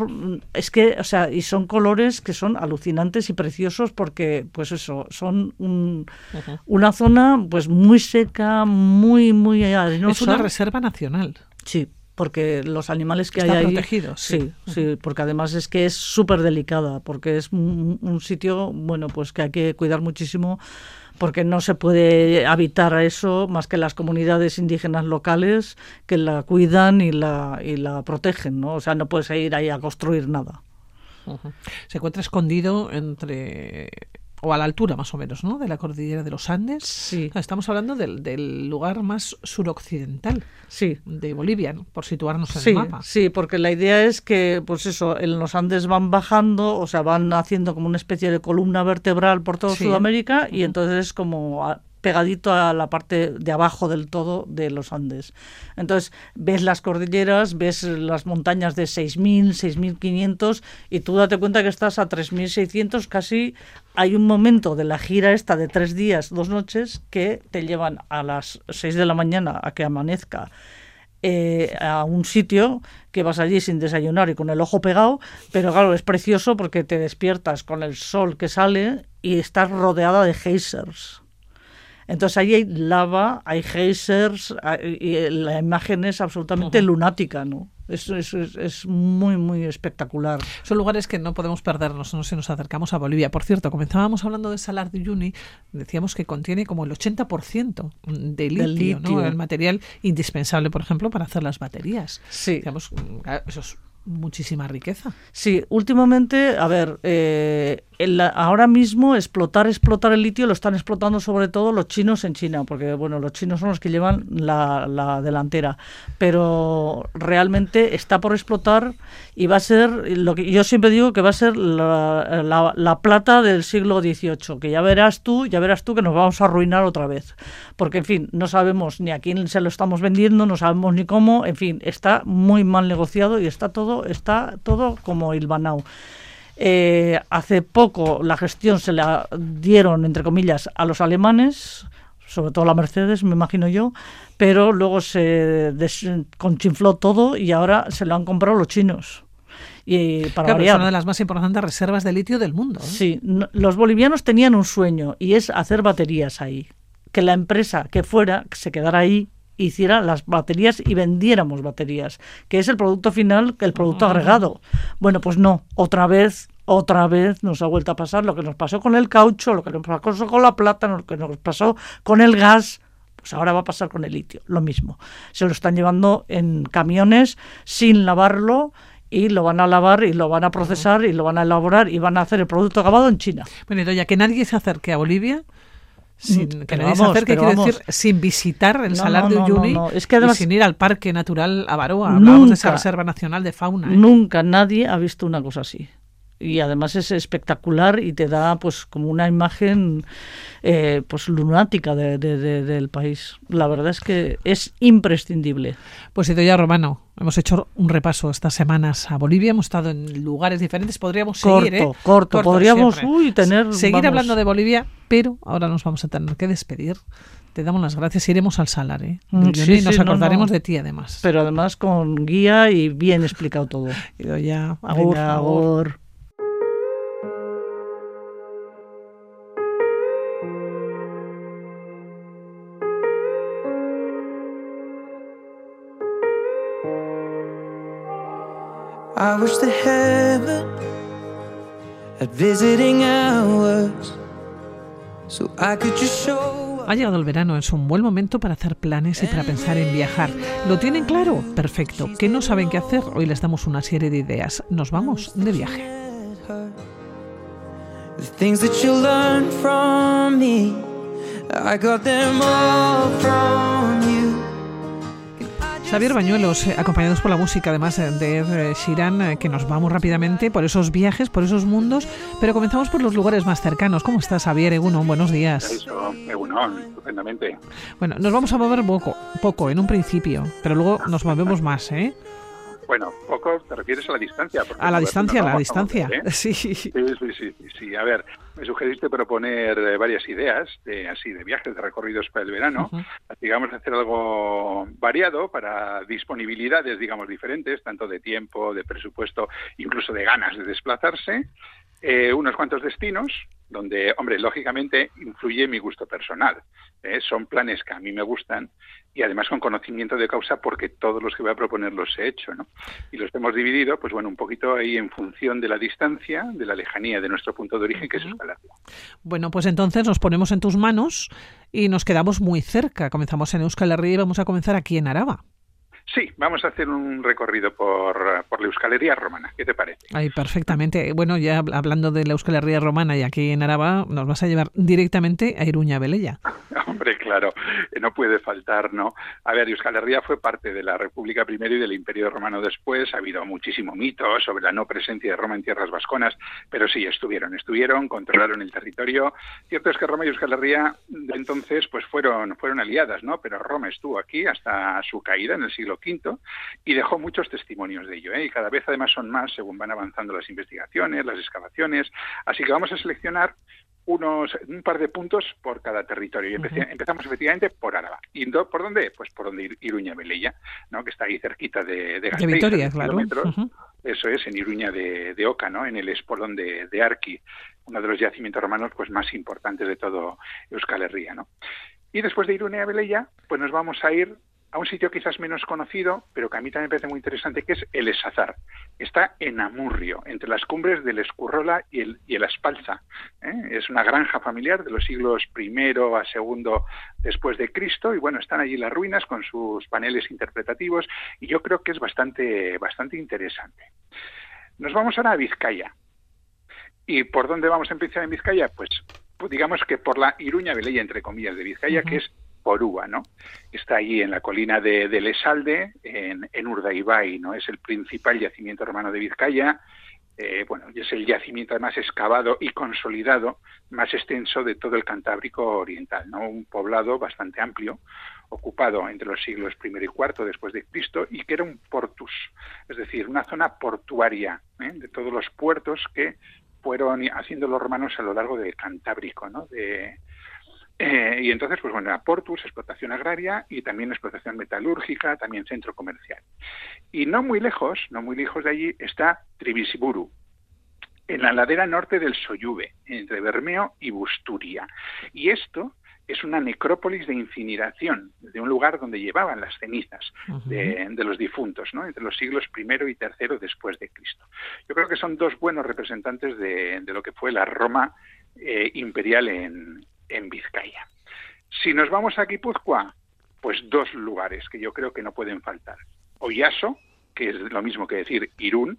es que, o sea, y son colores que son alucinantes y preciosos porque pues eso, son una zona pues muy seca, muy muy arenosa. Es una reserva nacional. Sí, porque los animales que hay ahí protegidos sí. Sí, porque además es que es súper delicada porque es un, sitio bueno pues que hay que cuidar muchísimo porque no se puede habitar a eso más que las comunidades indígenas locales que la cuidan y la y la protegen no o sea no puedes ir ahí a construir nada. Se encuentra escondido entre o a la altura más o menos, ¿no? De la cordillera de los Andes. Sí. Estamos hablando del, del lugar más suroccidental sí. de Bolivia, por situarnos en sí, el mapa. Sí, porque la idea es que, pues eso, en los Andes van bajando, o sea, van haciendo como una especie de columna vertebral por toda Sudamérica y entonces es como pegadito a la parte de abajo del todo de los Andes. Entonces, ves las cordilleras, ves las montañas de 6.000, 6.500 y tú date cuenta que estás a 3.600, casi hay un momento de la gira esta de tres días, dos noches, que te llevan a las 6 de la mañana a que amanezca. Eh, a un sitio que vas allí sin desayunar y con el ojo pegado, pero claro, es precioso porque te despiertas con el sol que sale y estás rodeada de geysers. Entonces ahí hay lava, hay geysers, y la imagen es absolutamente lunática, ¿no? Es, es, es, muy, muy espectacular. Son lugares que no podemos perdernos no si nos acercamos a Bolivia. Por cierto, comenzábamos hablando de Salar de Uyuni, decíamos que contiene como el 80% de litio, litio. ¿no? el material indispensable, por ejemplo, para hacer las baterías. Sí. Digamos, eso es muchísima riqueza. Sí, últimamente, a ver, eh, ahora mismo explotar, explotar el litio lo están explotando sobre todo los chinos en China, porque bueno, los chinos son los que llevan la, delantera, pero realmente está por explotar y va a ser, lo que yo siempre digo que va a ser la, la plata del siglo XVIII, que ya verás tú, ya verás tú que nos vamos a arruinar otra vez, porque en fin, no sabemos ni a quién se lo estamos vendiendo, no sabemos ni cómo, en fin, está muy mal negociado y está todo, está todo como hilvanado. Eh, hace poco la gestión se la dieron, entre comillas, a los alemanes, sobre todo la Mercedes, me imagino yo, pero luego se conchinfló todo y ahora se lo han comprado los chinos. Y para es una de las más importantes reservas de litio del mundo. ¿eh? Sí, los bolivianos tenían un sueño y es hacer baterías ahí. Que la empresa que fuera se quedara ahí hiciera las baterías y vendiéramos baterías, que es el producto final, el producto ah. agregado. Bueno, pues no, otra vez otra vez nos ha vuelto a pasar lo que nos pasó con el caucho, lo que nos pasó con la plata, lo que nos pasó con el gas, pues ahora va a pasar con el litio, lo mismo. Se lo están llevando en camiones sin lavarlo y lo van a lavar y lo van a procesar y lo van a elaborar y van a hacer el producto acabado en China. Bueno, ya que nadie se acerque a Bolivia, sin que nadie se acerque, quiero decir, sin visitar el Salar de Uyuni es que y sin ir al Parque Natural Avaroa. Hablamos de esa Reserva Nacional de Fauna. ¿eh? Nunca nadie ha visto una cosa así y además es espectacular y te da pues como una imagen eh, pues lunática de, del país. La verdad es que es imprescindible. Pues ya Romano, hemos hecho un repaso estas semanas a Bolivia, hemos estado en lugares diferentes, podríamos seguir, ¿eh? corto, corto, podríamos uy, tener seguir hablando de Bolivia, pero ahora nos vamos a tener que despedir. Te damos las gracias, iremos al salar, ¿eh? Mm, sí, nos acordaremos de ti además. Pero además con guía y bien explicado todo. ya, agur. I wish the heaven had visiting hours so I could just show ha llegado el verano, es un buen momento para hacer planes y para pensar en viajar. ¿Lo tienen claro? Perfecto. ¿Qué no saben qué hacer? Hoy les damos una serie de ideas. Nos vamos de viaje. The things that you learned from me, I got them all from you. Xavier Bañuelos, eh, acompañados por la música, además eh, de eh, Shiran, que nos vamos rápidamente por esos viajes, por esos mundos, pero comenzamos por los lugares más cercanos. ¿Cómo estás, Xavier Egunon? Buenos días. Eso, Egunon, estupendamente. Bueno, nos vamos a mover poco, poco en un principio, pero luego nos movemos más, ¿eh? Poco te refieres a la distancia. A la distancia, a la distancia. Sí. Sí, sí, sí. A ver, me sugeriste proponer eh, varias ideas de así de viajes, de recorridos para el verano. Digamos, hacer algo variado para disponibilidades, digamos, diferentes, tanto de tiempo, de presupuesto, incluso de ganas de desplazarse. Eh, unos cuantos destinos donde, hombre, lógicamente influye mi gusto personal. ¿eh? Son planes que a mí me gustan y además con conocimiento de causa porque todos los que voy a proponer los he hecho, ¿no? Y los hemos dividido, pues bueno, un poquito ahí en función de la distancia, de la lejanía de nuestro punto de origen, que es Euskal Bueno, pues entonces nos ponemos en tus manos y nos quedamos muy cerca. Comenzamos en Euskal Herria y vamos a comenzar aquí en Araba. Sí, vamos a hacer un recorrido por, por la Euskalería romana. ¿Qué te parece? Ay, perfectamente. Bueno, ya hablando de la Euskalería romana y aquí en Araba, nos vas a llevar directamente a Iruña Velella. Hombre, claro, no puede faltar, ¿no? A ver, Euskal Herria fue parte de la República primero y del Imperio Romano después. Ha habido muchísimo mito sobre la no presencia de Roma en tierras vasconas, pero sí, estuvieron, estuvieron, controlaron el territorio. Cierto es que Roma y Euskal Herria de entonces pues fueron, fueron aliadas, ¿no? Pero Roma estuvo aquí hasta su caída en el siglo V y dejó muchos testimonios de ello. ¿eh? Y cada vez además son más según van avanzando las investigaciones, las excavaciones. Así que vamos a seleccionar unos un par de puntos por cada territorio. Y empezamos efectivamente por Áraba. ¿Y por dónde? Pues por donde Iruña Velella, ¿no? que está ahí cerquita de, de, Vitoria, claro. Eso es, en Iruña de, Oca, ¿no? en el espolón de, de Arqui, uno de los yacimientos romanos pues, más importantes de todo Euskal Herria. ¿no? Y después de Iruña Velella, pues nos vamos a ir a un sitio quizás menos conocido, pero que a mí también me parece muy interesante, que es el Esazar. Está en Amurrio, entre las cumbres del Escurrola y el, y el Espalza. ¿eh? Es una granja familiar de los siglos I a II después de Cristo, y bueno, están allí las ruinas con sus paneles interpretativos, y yo creo que es bastante, bastante interesante. Nos vamos ahora a Vizcaya. ¿Y por dónde vamos a empezar en Vizcaya? Pues, pues digamos que por la Iruña Velella, entre comillas, de Vizcaya, que es Porúa, ¿no? Está allí en la colina de, de Lesalde, en, en, Urdaibai, ¿no? Es el principal yacimiento romano de Vizcaya. Eh, bueno, es el yacimiento más excavado y consolidado más extenso de todo el Cantábrico Oriental, ¿no? Un poblado bastante amplio, ocupado entre los siglos I y IV después de Cristo y que era un portus, es decir, una zona portuaria ¿eh? de todos los puertos que fueron haciendo los romanos a lo largo del Cantábrico, ¿no? De, eh, y entonces, pues bueno, Portus, explotación agraria y también explotación metalúrgica, también centro comercial. Y no muy lejos, no muy lejos de allí, está Tribisiburu, en la ladera norte del Soyube, entre Bermeo y Busturia. Y esto es una necrópolis de incineración, de un lugar donde llevaban las cenizas de, los difuntos, ¿no? entre los siglos I y III después de Cristo. Yo creo que son dos buenos representantes de, lo que fue la Roma eh, imperial en, en Vizcaya. Si nos vamos a Guipúzcoa, pues dos lugares que yo creo que no pueden faltar. Oyaso, que es lo mismo que decir Irún,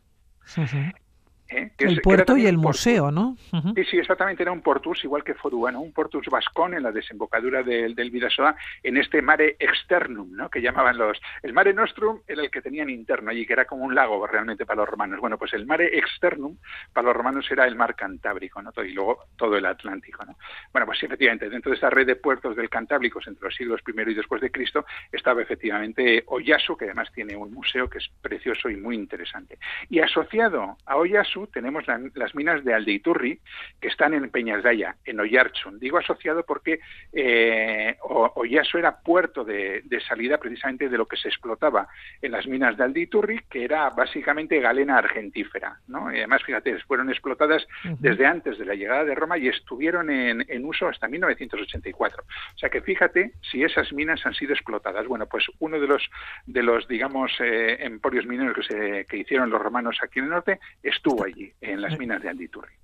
¿eh? el puerto y el museo, ¿no? Sí, sí, exactamente, era un portus, igual que Forúa, Un portus vascón en la desembocadura del, del Vidasoa, en este mare externum, ¿no? Que llamaban los... El mare nostrum era el que tenían interno allí, que era como un lago realmente para los romanos. Bueno, pues el mare externum para los romanos era el mar Cantábrico, ¿no? Y luego todo el Atlántico, ¿no? Bueno, pues efectivamente, dentro de esa red de puertos del Cantábrico entre los siglos I y después de Cristo estaba efectivamente Oyasu, que además tiene un museo que es precioso y muy interesante. Y asociado a Oyasu tenemos las minas de Aldeiturri, que están en Peñasdaya, en Oyarchun. Digo asociado porque eh, Oyasu era puerto de, salida precisamente de lo que se explotaba en las minas de Aldeiturri, que era básicamente galena argentífera. ¿no? Y además, fíjate, fueron explotadas desde antes de la llegada de Roma y estuvieron en, en uso hasta 1984. O sea que fíjate si esas minas han sido explotadas. Bueno, pues uno de los, de los digamos, eh, emporios mineros que, se, que hicieron los romanos aquí en el norte estuvo allí, en las minas de Anditurri.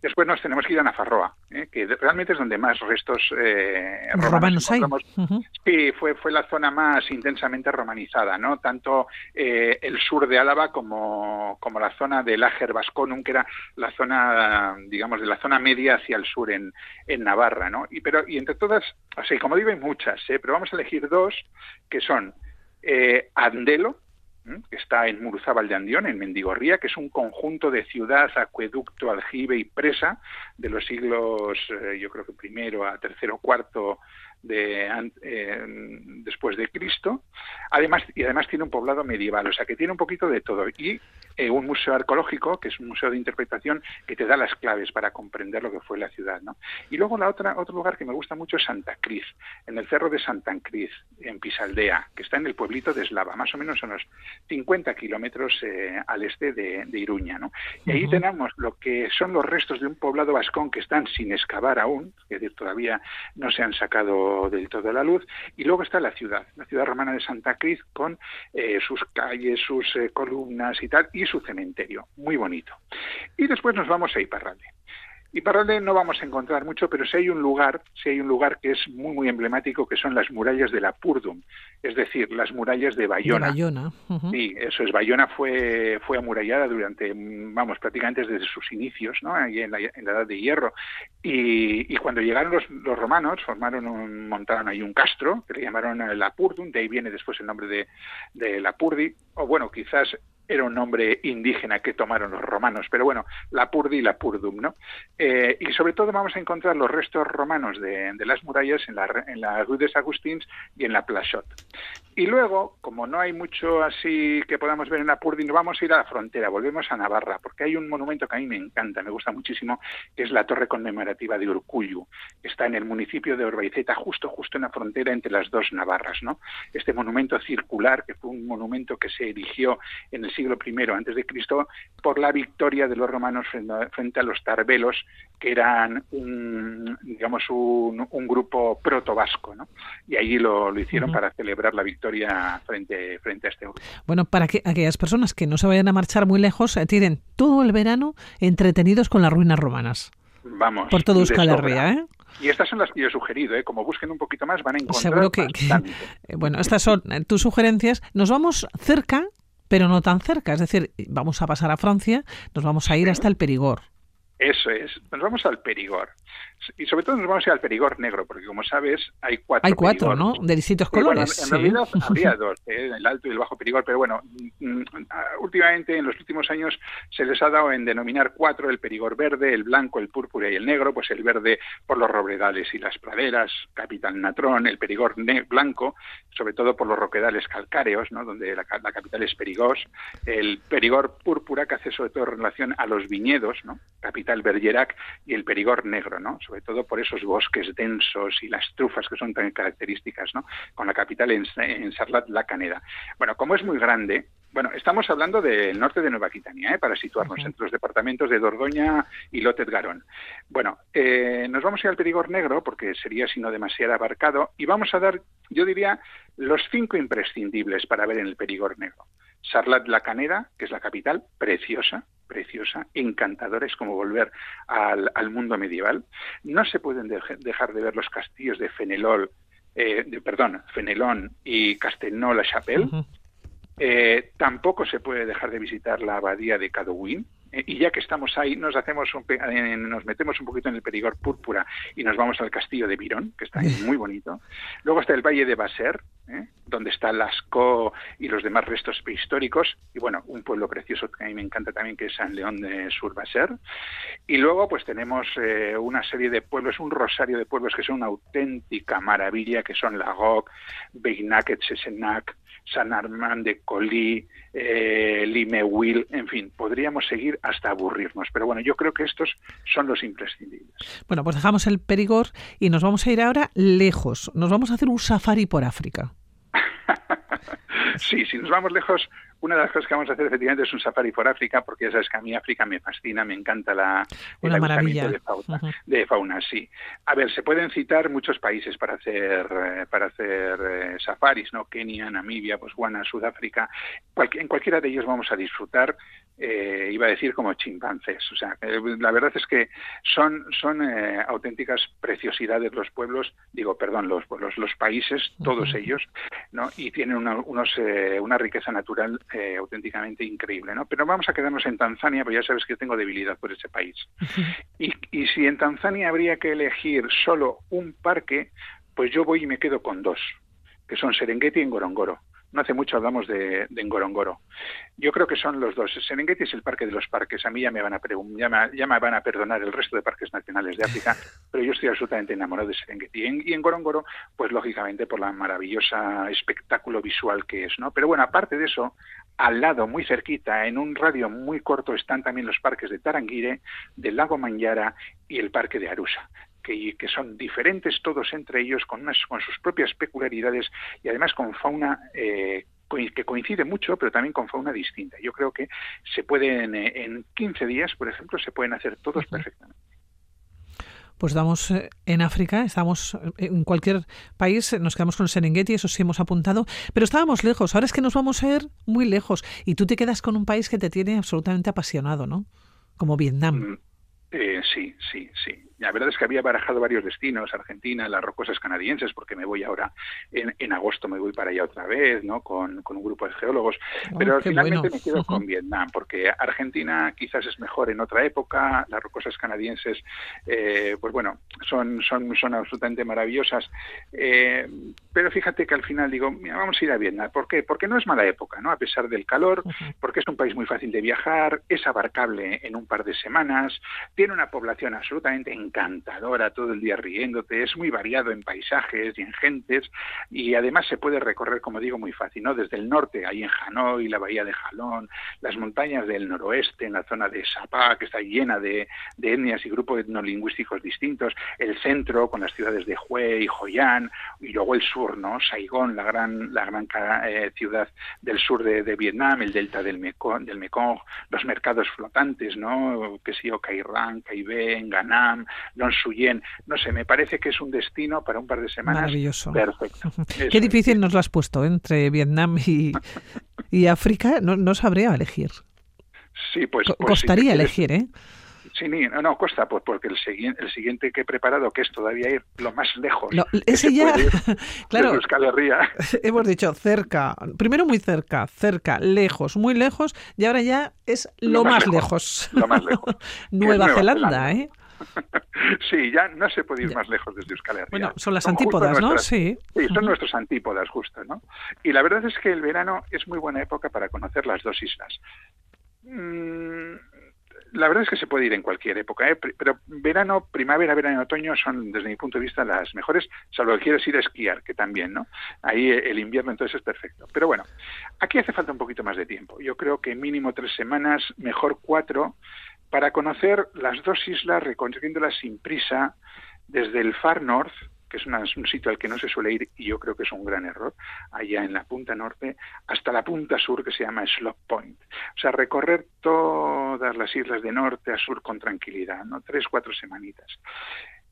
Después nos tenemos que ir a Nafarroa, ¿eh? que realmente es donde más restos eh, romanos, hay. Sí, fue, fue la zona más intensamente romanizada, ¿no? Tanto eh, el sur de Álava como, como la zona del Ager Vasconum, que era la zona, digamos, de la zona media hacia el sur en, en Navarra, ¿no? Y, pero, y entre todas, así como digo, hay muchas, pero vamos a elegir dos, que son Andelo, que está en Muruzábal de Andión, en Mendigorría, que es un conjunto de ciudad, acueducto, aljibe y presa de los siglos, eh, yo creo que primero a tercero, cuarto de, eh, después de Cristo. Además, y además tiene un poblado medieval, o sea que tiene un poquito de todo. Y eh, un museo arqueológico, que es un museo de interpretación, que te da las claves para comprender lo que fue la ciudad. ¿no? Y luego la otra, otro lugar que me gusta mucho es Santa Cris, en el cerro de Santa Cris, en Pisaldea, que está en el pueblito de Eslava, más o menos unos 50 kilómetros eh, al este de, Iruña. ¿no? Y ahí tenemos lo que son los restos de un poblado vascón que están sin excavar aún, es decir, todavía no se han sacado del todo a la luz, y luego está la ciudad, la ciudad romana de Santa Cris, con eh, sus calles, sus columnas y tal, y su cementerio, muy bonito. Y después nos vamos a Iparralde. Y para no vamos a encontrar mucho, pero si hay un lugar, si hay un lugar que es muy muy emblemático, que son las murallas de la Purdum, es decir, las murallas de Bayona. Bayona. Sí, eso es. Bayona fue fue amurallada durante, vamos, prácticamente desde sus inicios, ¿no? Ahí en la, Edad de Hierro. Y, cuando llegaron los, los, romanos, formaron un, montaron ahí un castro que le llamaron la Purdum, de ahí viene después el nombre de, de la Purdi, o bueno, quizás era un nombre indígena que tomaron los romanos, pero bueno, la Purdi y la Purdum, ¿no? Eh, y sobre todo vamos a encontrar los restos romanos de, las murallas en la, en la Rue des Agustins y en la Plachot. Y luego, como no hay mucho así que podamos ver en la Purdi, nos vamos a ir a la frontera, volvemos a Navarra, porque hay un monumento que a mí me encanta, me gusta muchísimo, que es la Torre Conmemorativa de Urcuyu, está en el municipio de Orbaiceta, justo, justo en la frontera entre las dos Navarras, ¿no? Este monumento circular, que fue un monumento que se erigió en el siglo I antes de Cristo por la victoria de los romanos frente a los tarbelos, que eran un, digamos un, grupo proto-vasco, ¿no? Y allí lo, hicieron para celebrar la victoria frente, frente a este grupo. Bueno, para que aquellas personas que no se vayan a marchar muy lejos, eh, tienen todo el verano entretenidos con las ruinas romanas. Vamos. Por todo Euskal Herria, ¿eh? Y estas son las que yo he sugerido, ¿eh? como busquen un poquito más van a encontrar Seguro que, bueno, estas son tus sugerencias. Nos vamos cerca pero no tan cerca. Es decir, vamos a pasar a Francia, nos vamos a ir hasta el Perigord. Eso es, nos vamos al Perigord. Y sobre todo nos vamos a ir al Perigord negro, porque como sabes, hay cuatro. Hay cuatro, ¿no? De distintos colores. en realidad habría dos, ¿eh? el alto y el bajo Perigord, pero bueno, mm, últimamente, en los últimos años, se les ha dado en denominar cuatro, el Perigord verde, el blanco, el púrpura y el negro, pues el verde por los robledales y las praderas, capital Natrón, el Perigord blanco, sobre todo por los roquedales calcáreos, ¿no? donde la, capital es Perigós, el Perigord púrpura, que hace sobre todo relación a los viñedos, ¿no? capital Bergerac, y el Perigord negro, ¿no? sobre todo por esos bosques densos y las trufas que son tan características, ¿no? con la capital en, en Sarlat, la Caneda. Bueno, como es muy grande, bueno, estamos hablando del norte de Nueva Aquitania, ¿eh? para situarnos entre los departamentos de Dordoña y Lotet Garón. Bueno, eh, nos vamos a ir al Perigord Negro, porque sería si no demasiado abarcado, y vamos a dar, yo diría, los cinco imprescindibles para ver en el Perigord Negro. Sarlat la Caneda, que es la capital, preciosa, preciosa, encantadora, es como volver al, mundo medieval. No se pueden dejar de ver los castillos de Fenelol, eh, de, perdón, Fenelón y Castelnau-la-Chapelle. Eh, tampoco se puede dejar de visitar la abadía de Cadouin, y ya que estamos ahí, nos hacemos un, eh, nos metemos un poquito en el Perigord púrpura y nos vamos al castillo de Virón, que está muy bonito. Luego está el Valle de Baser, ¿eh? donde está Lascaux y los demás restos prehistóricos. Y bueno, un pueblo precioso que a mí me encanta también, que es San León de Surbaser. Y luego pues tenemos una serie de pueblos, un rosario de pueblos que son una auténtica maravilla, que son Lagok, Beinac, Sesenac, San Armand de Colí, eh, Limewil, en fin, podríamos seguir hasta aburrirnos. Pero bueno, yo creo que estos son los imprescindibles. Bueno, pues dejamos el Perigord y nos vamos a ir ahora lejos. Nos vamos a hacer un safari por África. sí, si nos vamos lejos, una de las cosas que vamos a hacer efectivamente es un safari por África, porque ya sabes que a mí África me fascina, me encanta la, el maravilla. de fauna, de fauna, sí. A ver, se pueden citar muchos países para hacer eh, para hacer eh, safaris, ¿no? Kenia, Namibia, Botswana, Sudáfrica. en cualquiera de ellos vamos a disfrutar eh, iba a decir como chimpancés. O sea, la verdad es que son, son auténticas preciosidades los pueblos, digo, perdón, los pueblos, los países, todos ellos, ¿no? Y tienen una, unos, una riqueza natural eh, auténticamente increíble, ¿no? Pero vamos a quedarnos en Tanzania, porque ya sabes que tengo debilidad por ese país. Y, y si en Tanzania habría que elegir solo un parque, pues yo voy y me quedo con dos, que son Serengeti y Ngorongoro. No hace mucho hablamos de, Ngorongoro. Yo creo que son los dos. Serengeti es el parque de los parques. A mí ya me van a ya me, ya me van a perdonar el resto de parques nacionales de África, pero yo estoy absolutamente enamorado de Serengeti. Y en, Ngorongoro, pues lógicamente por la maravillosa espectáculo visual que es, ¿no? Pero bueno, aparte de eso, al lado, muy cerquita, en un radio muy corto, están también los parques de Tarangire, del lago Manyara y el parque de Arusa que, que, son diferentes todos entre ellos, con, unas, con sus propias peculiaridades y además con fauna eh, que coincide mucho, pero también con fauna distinta. Yo creo que se pueden, eh, en 15 días, por ejemplo, se pueden hacer todos perfectamente. Pues estamos eh, en África, estamos en cualquier país, nos quedamos con el Serengeti, eso sí hemos apuntado, pero estábamos lejos, ahora es que nos vamos a ir muy lejos y tú te quedas con un país que te tiene absolutamente apasionado, ¿no? Como Vietnam. Mm, eh, sí, sí, sí. La verdad es que había barajado varios destinos, Argentina, las rocosas canadienses, porque me voy ahora, en, en agosto me voy para allá otra vez, ¿no? Con, con un grupo de geólogos. Ah, Pero finalmente me quedo con Vietnam, porque Argentina quizás es mejor en otra época, las rocosas canadienses, eh, pues bueno, son, son, son absolutamente maravillosas. Eh, pero fíjate que al final digo, mira, vamos a ir a Vietnam. ¿Por qué? Porque no es mala época, ¿no? A pesar del calor, porque es un país muy fácil de viajar, es abarcable en un par de semanas, tiene una población absolutamente encantadora, todo el día riéndote, es muy variado en paisajes y en gentes y además se puede recorrer, como digo, muy fácil, ¿no? Desde el norte, ahí en Hanoi, la bahía de Jalón, las montañas del noroeste, en la zona de Sapa, que está llena de, etnias y grupos etnolingüísticos distintos, el centro con las ciudades de Hue y Hoi y luego el sur, ¿no? Saigón, la gran, la gran eh, ciudad del sur de, Vietnam, el delta del Mekong, del Mekong, los mercados flotantes, ¿no? Que sí, Cairán, Caibé, Ganam, Suyen, no sé, me parece que es un destino para un par de semanas Maravilloso. perfecto. Qué difícil nos lo has puesto ¿eh? entre Vietnam y, y África, no, no sabría elegir. Sí, pues, pues costaría elegir, ¿eh? Sí, no, no, costa, pues porque el, siguiente, el siguiente que he preparado, que es todavía ir lo más lejos. ese ya, claro, hemos dicho cerca, primero muy cerca, cerca, lejos, muy lejos, y ahora ya es lo, más, lejos. Lo más lejos. Nueva, Zelanda, ¿eh? sí, ya no se puede ir más lejos desde Euskal Herria. Bueno, son las antípodas, ¿no? Sí. Sí, son nuestros antípodas, justo, ¿no? Y la verdad es que el verano es muy buena época para conocer las dos islas. Mm, la verdad es que se puede ir en cualquier época, ¿eh? pero verano, primavera, verano y otoño son, desde mi punto de vista, las mejores, salvo que quieres ir a esquiar, que también, ¿no? Ahí el invierno entonces es perfecto. Pero bueno, aquí hace falta un poquito más de tiempo. Yo creo que mínimo tres semanas, mejor cuatro, para conocer las dos islas recorriéndolas sin prisa desde el Far North, que es un sitio al que no se suele ir y yo creo que es un gran error, allá en la punta norte, hasta la punta sur que se llama Slop Point. O sea, recorrer todas las islas de norte a sur con tranquilidad, ¿no? Tres, cuatro semanitas.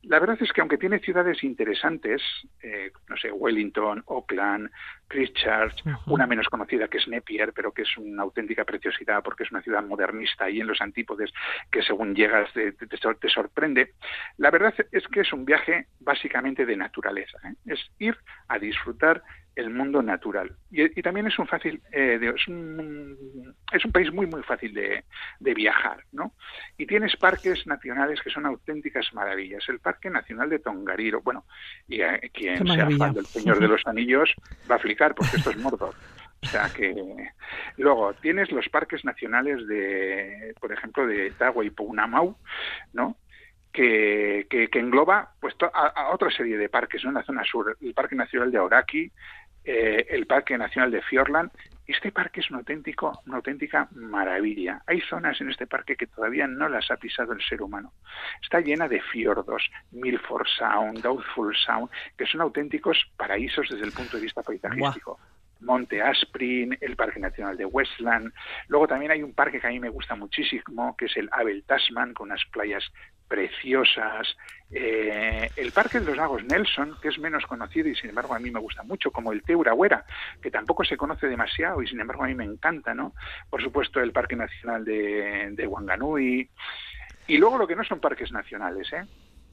La verdad es que aunque tiene ciudades interesantes, eh, no sé, Wellington, Auckland, Christchurch, una menos conocida que es Napier, pero que es una auténtica preciosidad porque es una ciudad modernista ahí en los antípodes que según llegas te, te, sorprende. La verdad es que es un viaje básicamente de naturaleza. ¿eh? Es ir a disfrutar el mundo natural. Y, también es un fácil, eh, es, un, es, un, país muy muy fácil de, de, viajar, ¿no? Y tienes parques nacionales que son auténticas maravillas. El Parque Nacional de Tongariro, bueno, y eh, quien sea fan del Señor de los Anillos va a flicar porque esto es Mordor. O sea que luego tienes los parques nacionales de, por ejemplo, de Tagua y Pounamau, ¿no? Que, que, engloba pues a, otra serie de parques ¿no? en la zona sur, el Parque Nacional de Auraki, eh, el Parque Nacional de Fiordland. Este parque es un auténtico, una auténtica maravilla. Hay zonas en este parque que todavía no las ha pisado el ser humano. Está llena de fiordos, Milford Sound, Doubtful Sound, que son auténticos paraísos desde el punto de vista paisajístico. Monte Asprin, el Parque Nacional de Westland. Luego también hay un parque que a mí me gusta muchísimo, que es el Abel Tasman, con unas playas preciosas. Eh, el Parque de los Lagos Nelson, que es menos conocido y sin embargo a mí me gusta mucho, como el Teurahuera, que tampoco se conoce demasiado y sin embargo a mí me encanta, ¿no? Por supuesto el Parque Nacional de, de. Y luego lo que no son parques nacionales, ¿eh?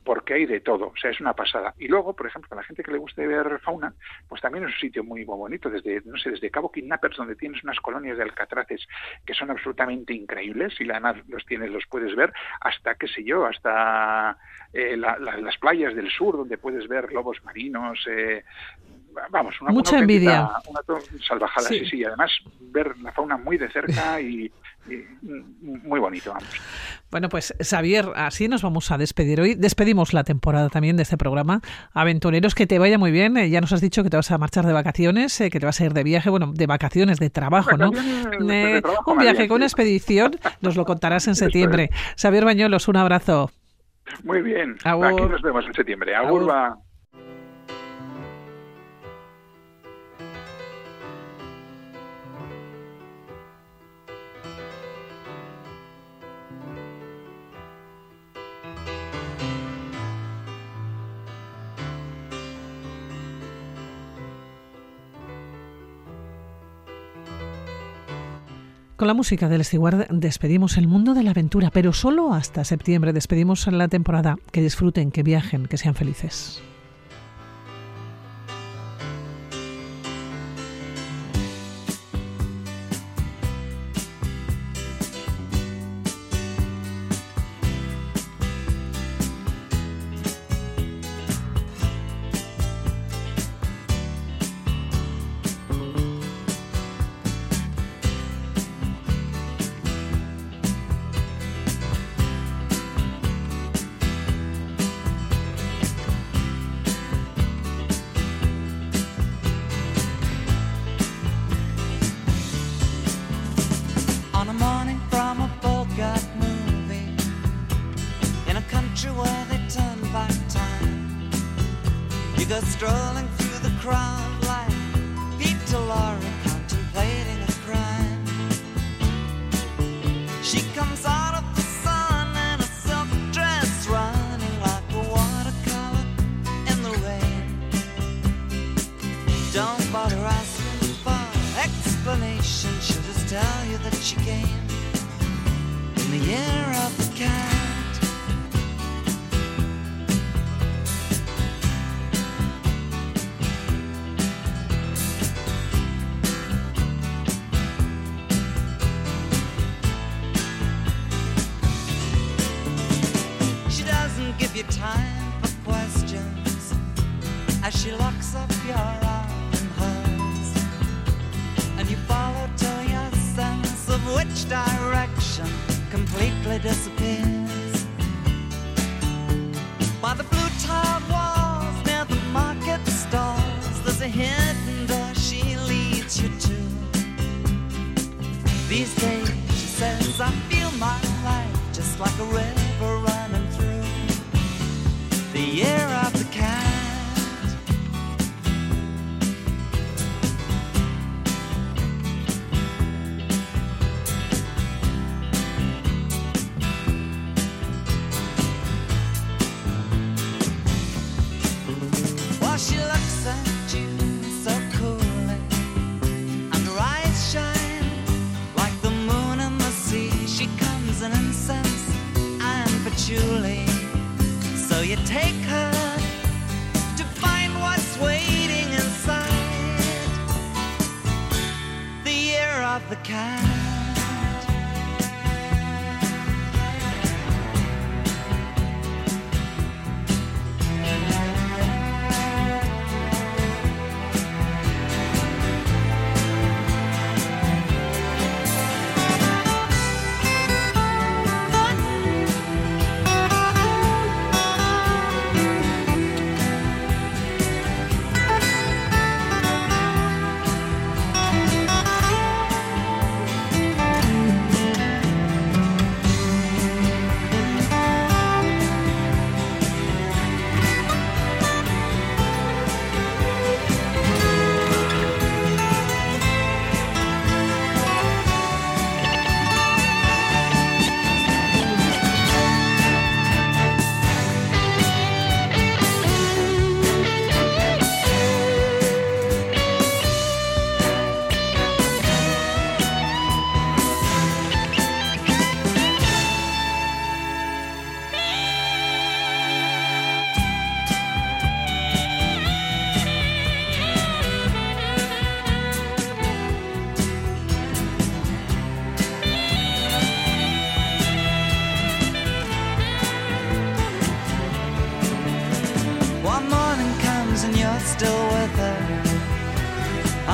Porque hay de todo, o sea, es una pasada. Y luego, por ejemplo, a la gente que le guste ver fauna, pues también es un sitio muy, bonito, desde, no sé, desde Cabo Kidnappers, donde tienes unas colonias de alcatraces que son absolutamente increíbles, y además los tienes, los puedes ver, hasta, qué sé yo, hasta eh, las playas del sur, donde puedes ver lobos marinos, eh, vamos, una, mucha envidia. Una salvajada, sí. sí, Además, ver la fauna muy de cerca y, muy bonito, vamos. Bueno, pues Xavier, así nos vamos a despedir hoy. Despedimos la temporada también de este programa. Aventureros, que te vaya muy bien. Eh, ya nos has dicho que te vas a marchar de vacaciones, eh, que te vas a ir de viaje, bueno, de vacaciones, de trabajo, ¿no? Eh, un viaje con una expedición, nos lo contarás en septiembre. Xavier Bañuelos, un abrazo. Muy bien. Aquí nos vemos en septiembre. Agur. Con la música del Steward despedimos el mundo de la aventura, pero solo hasta septiembre despedimos la temporada. Que disfruten, que viajen, que sean felices.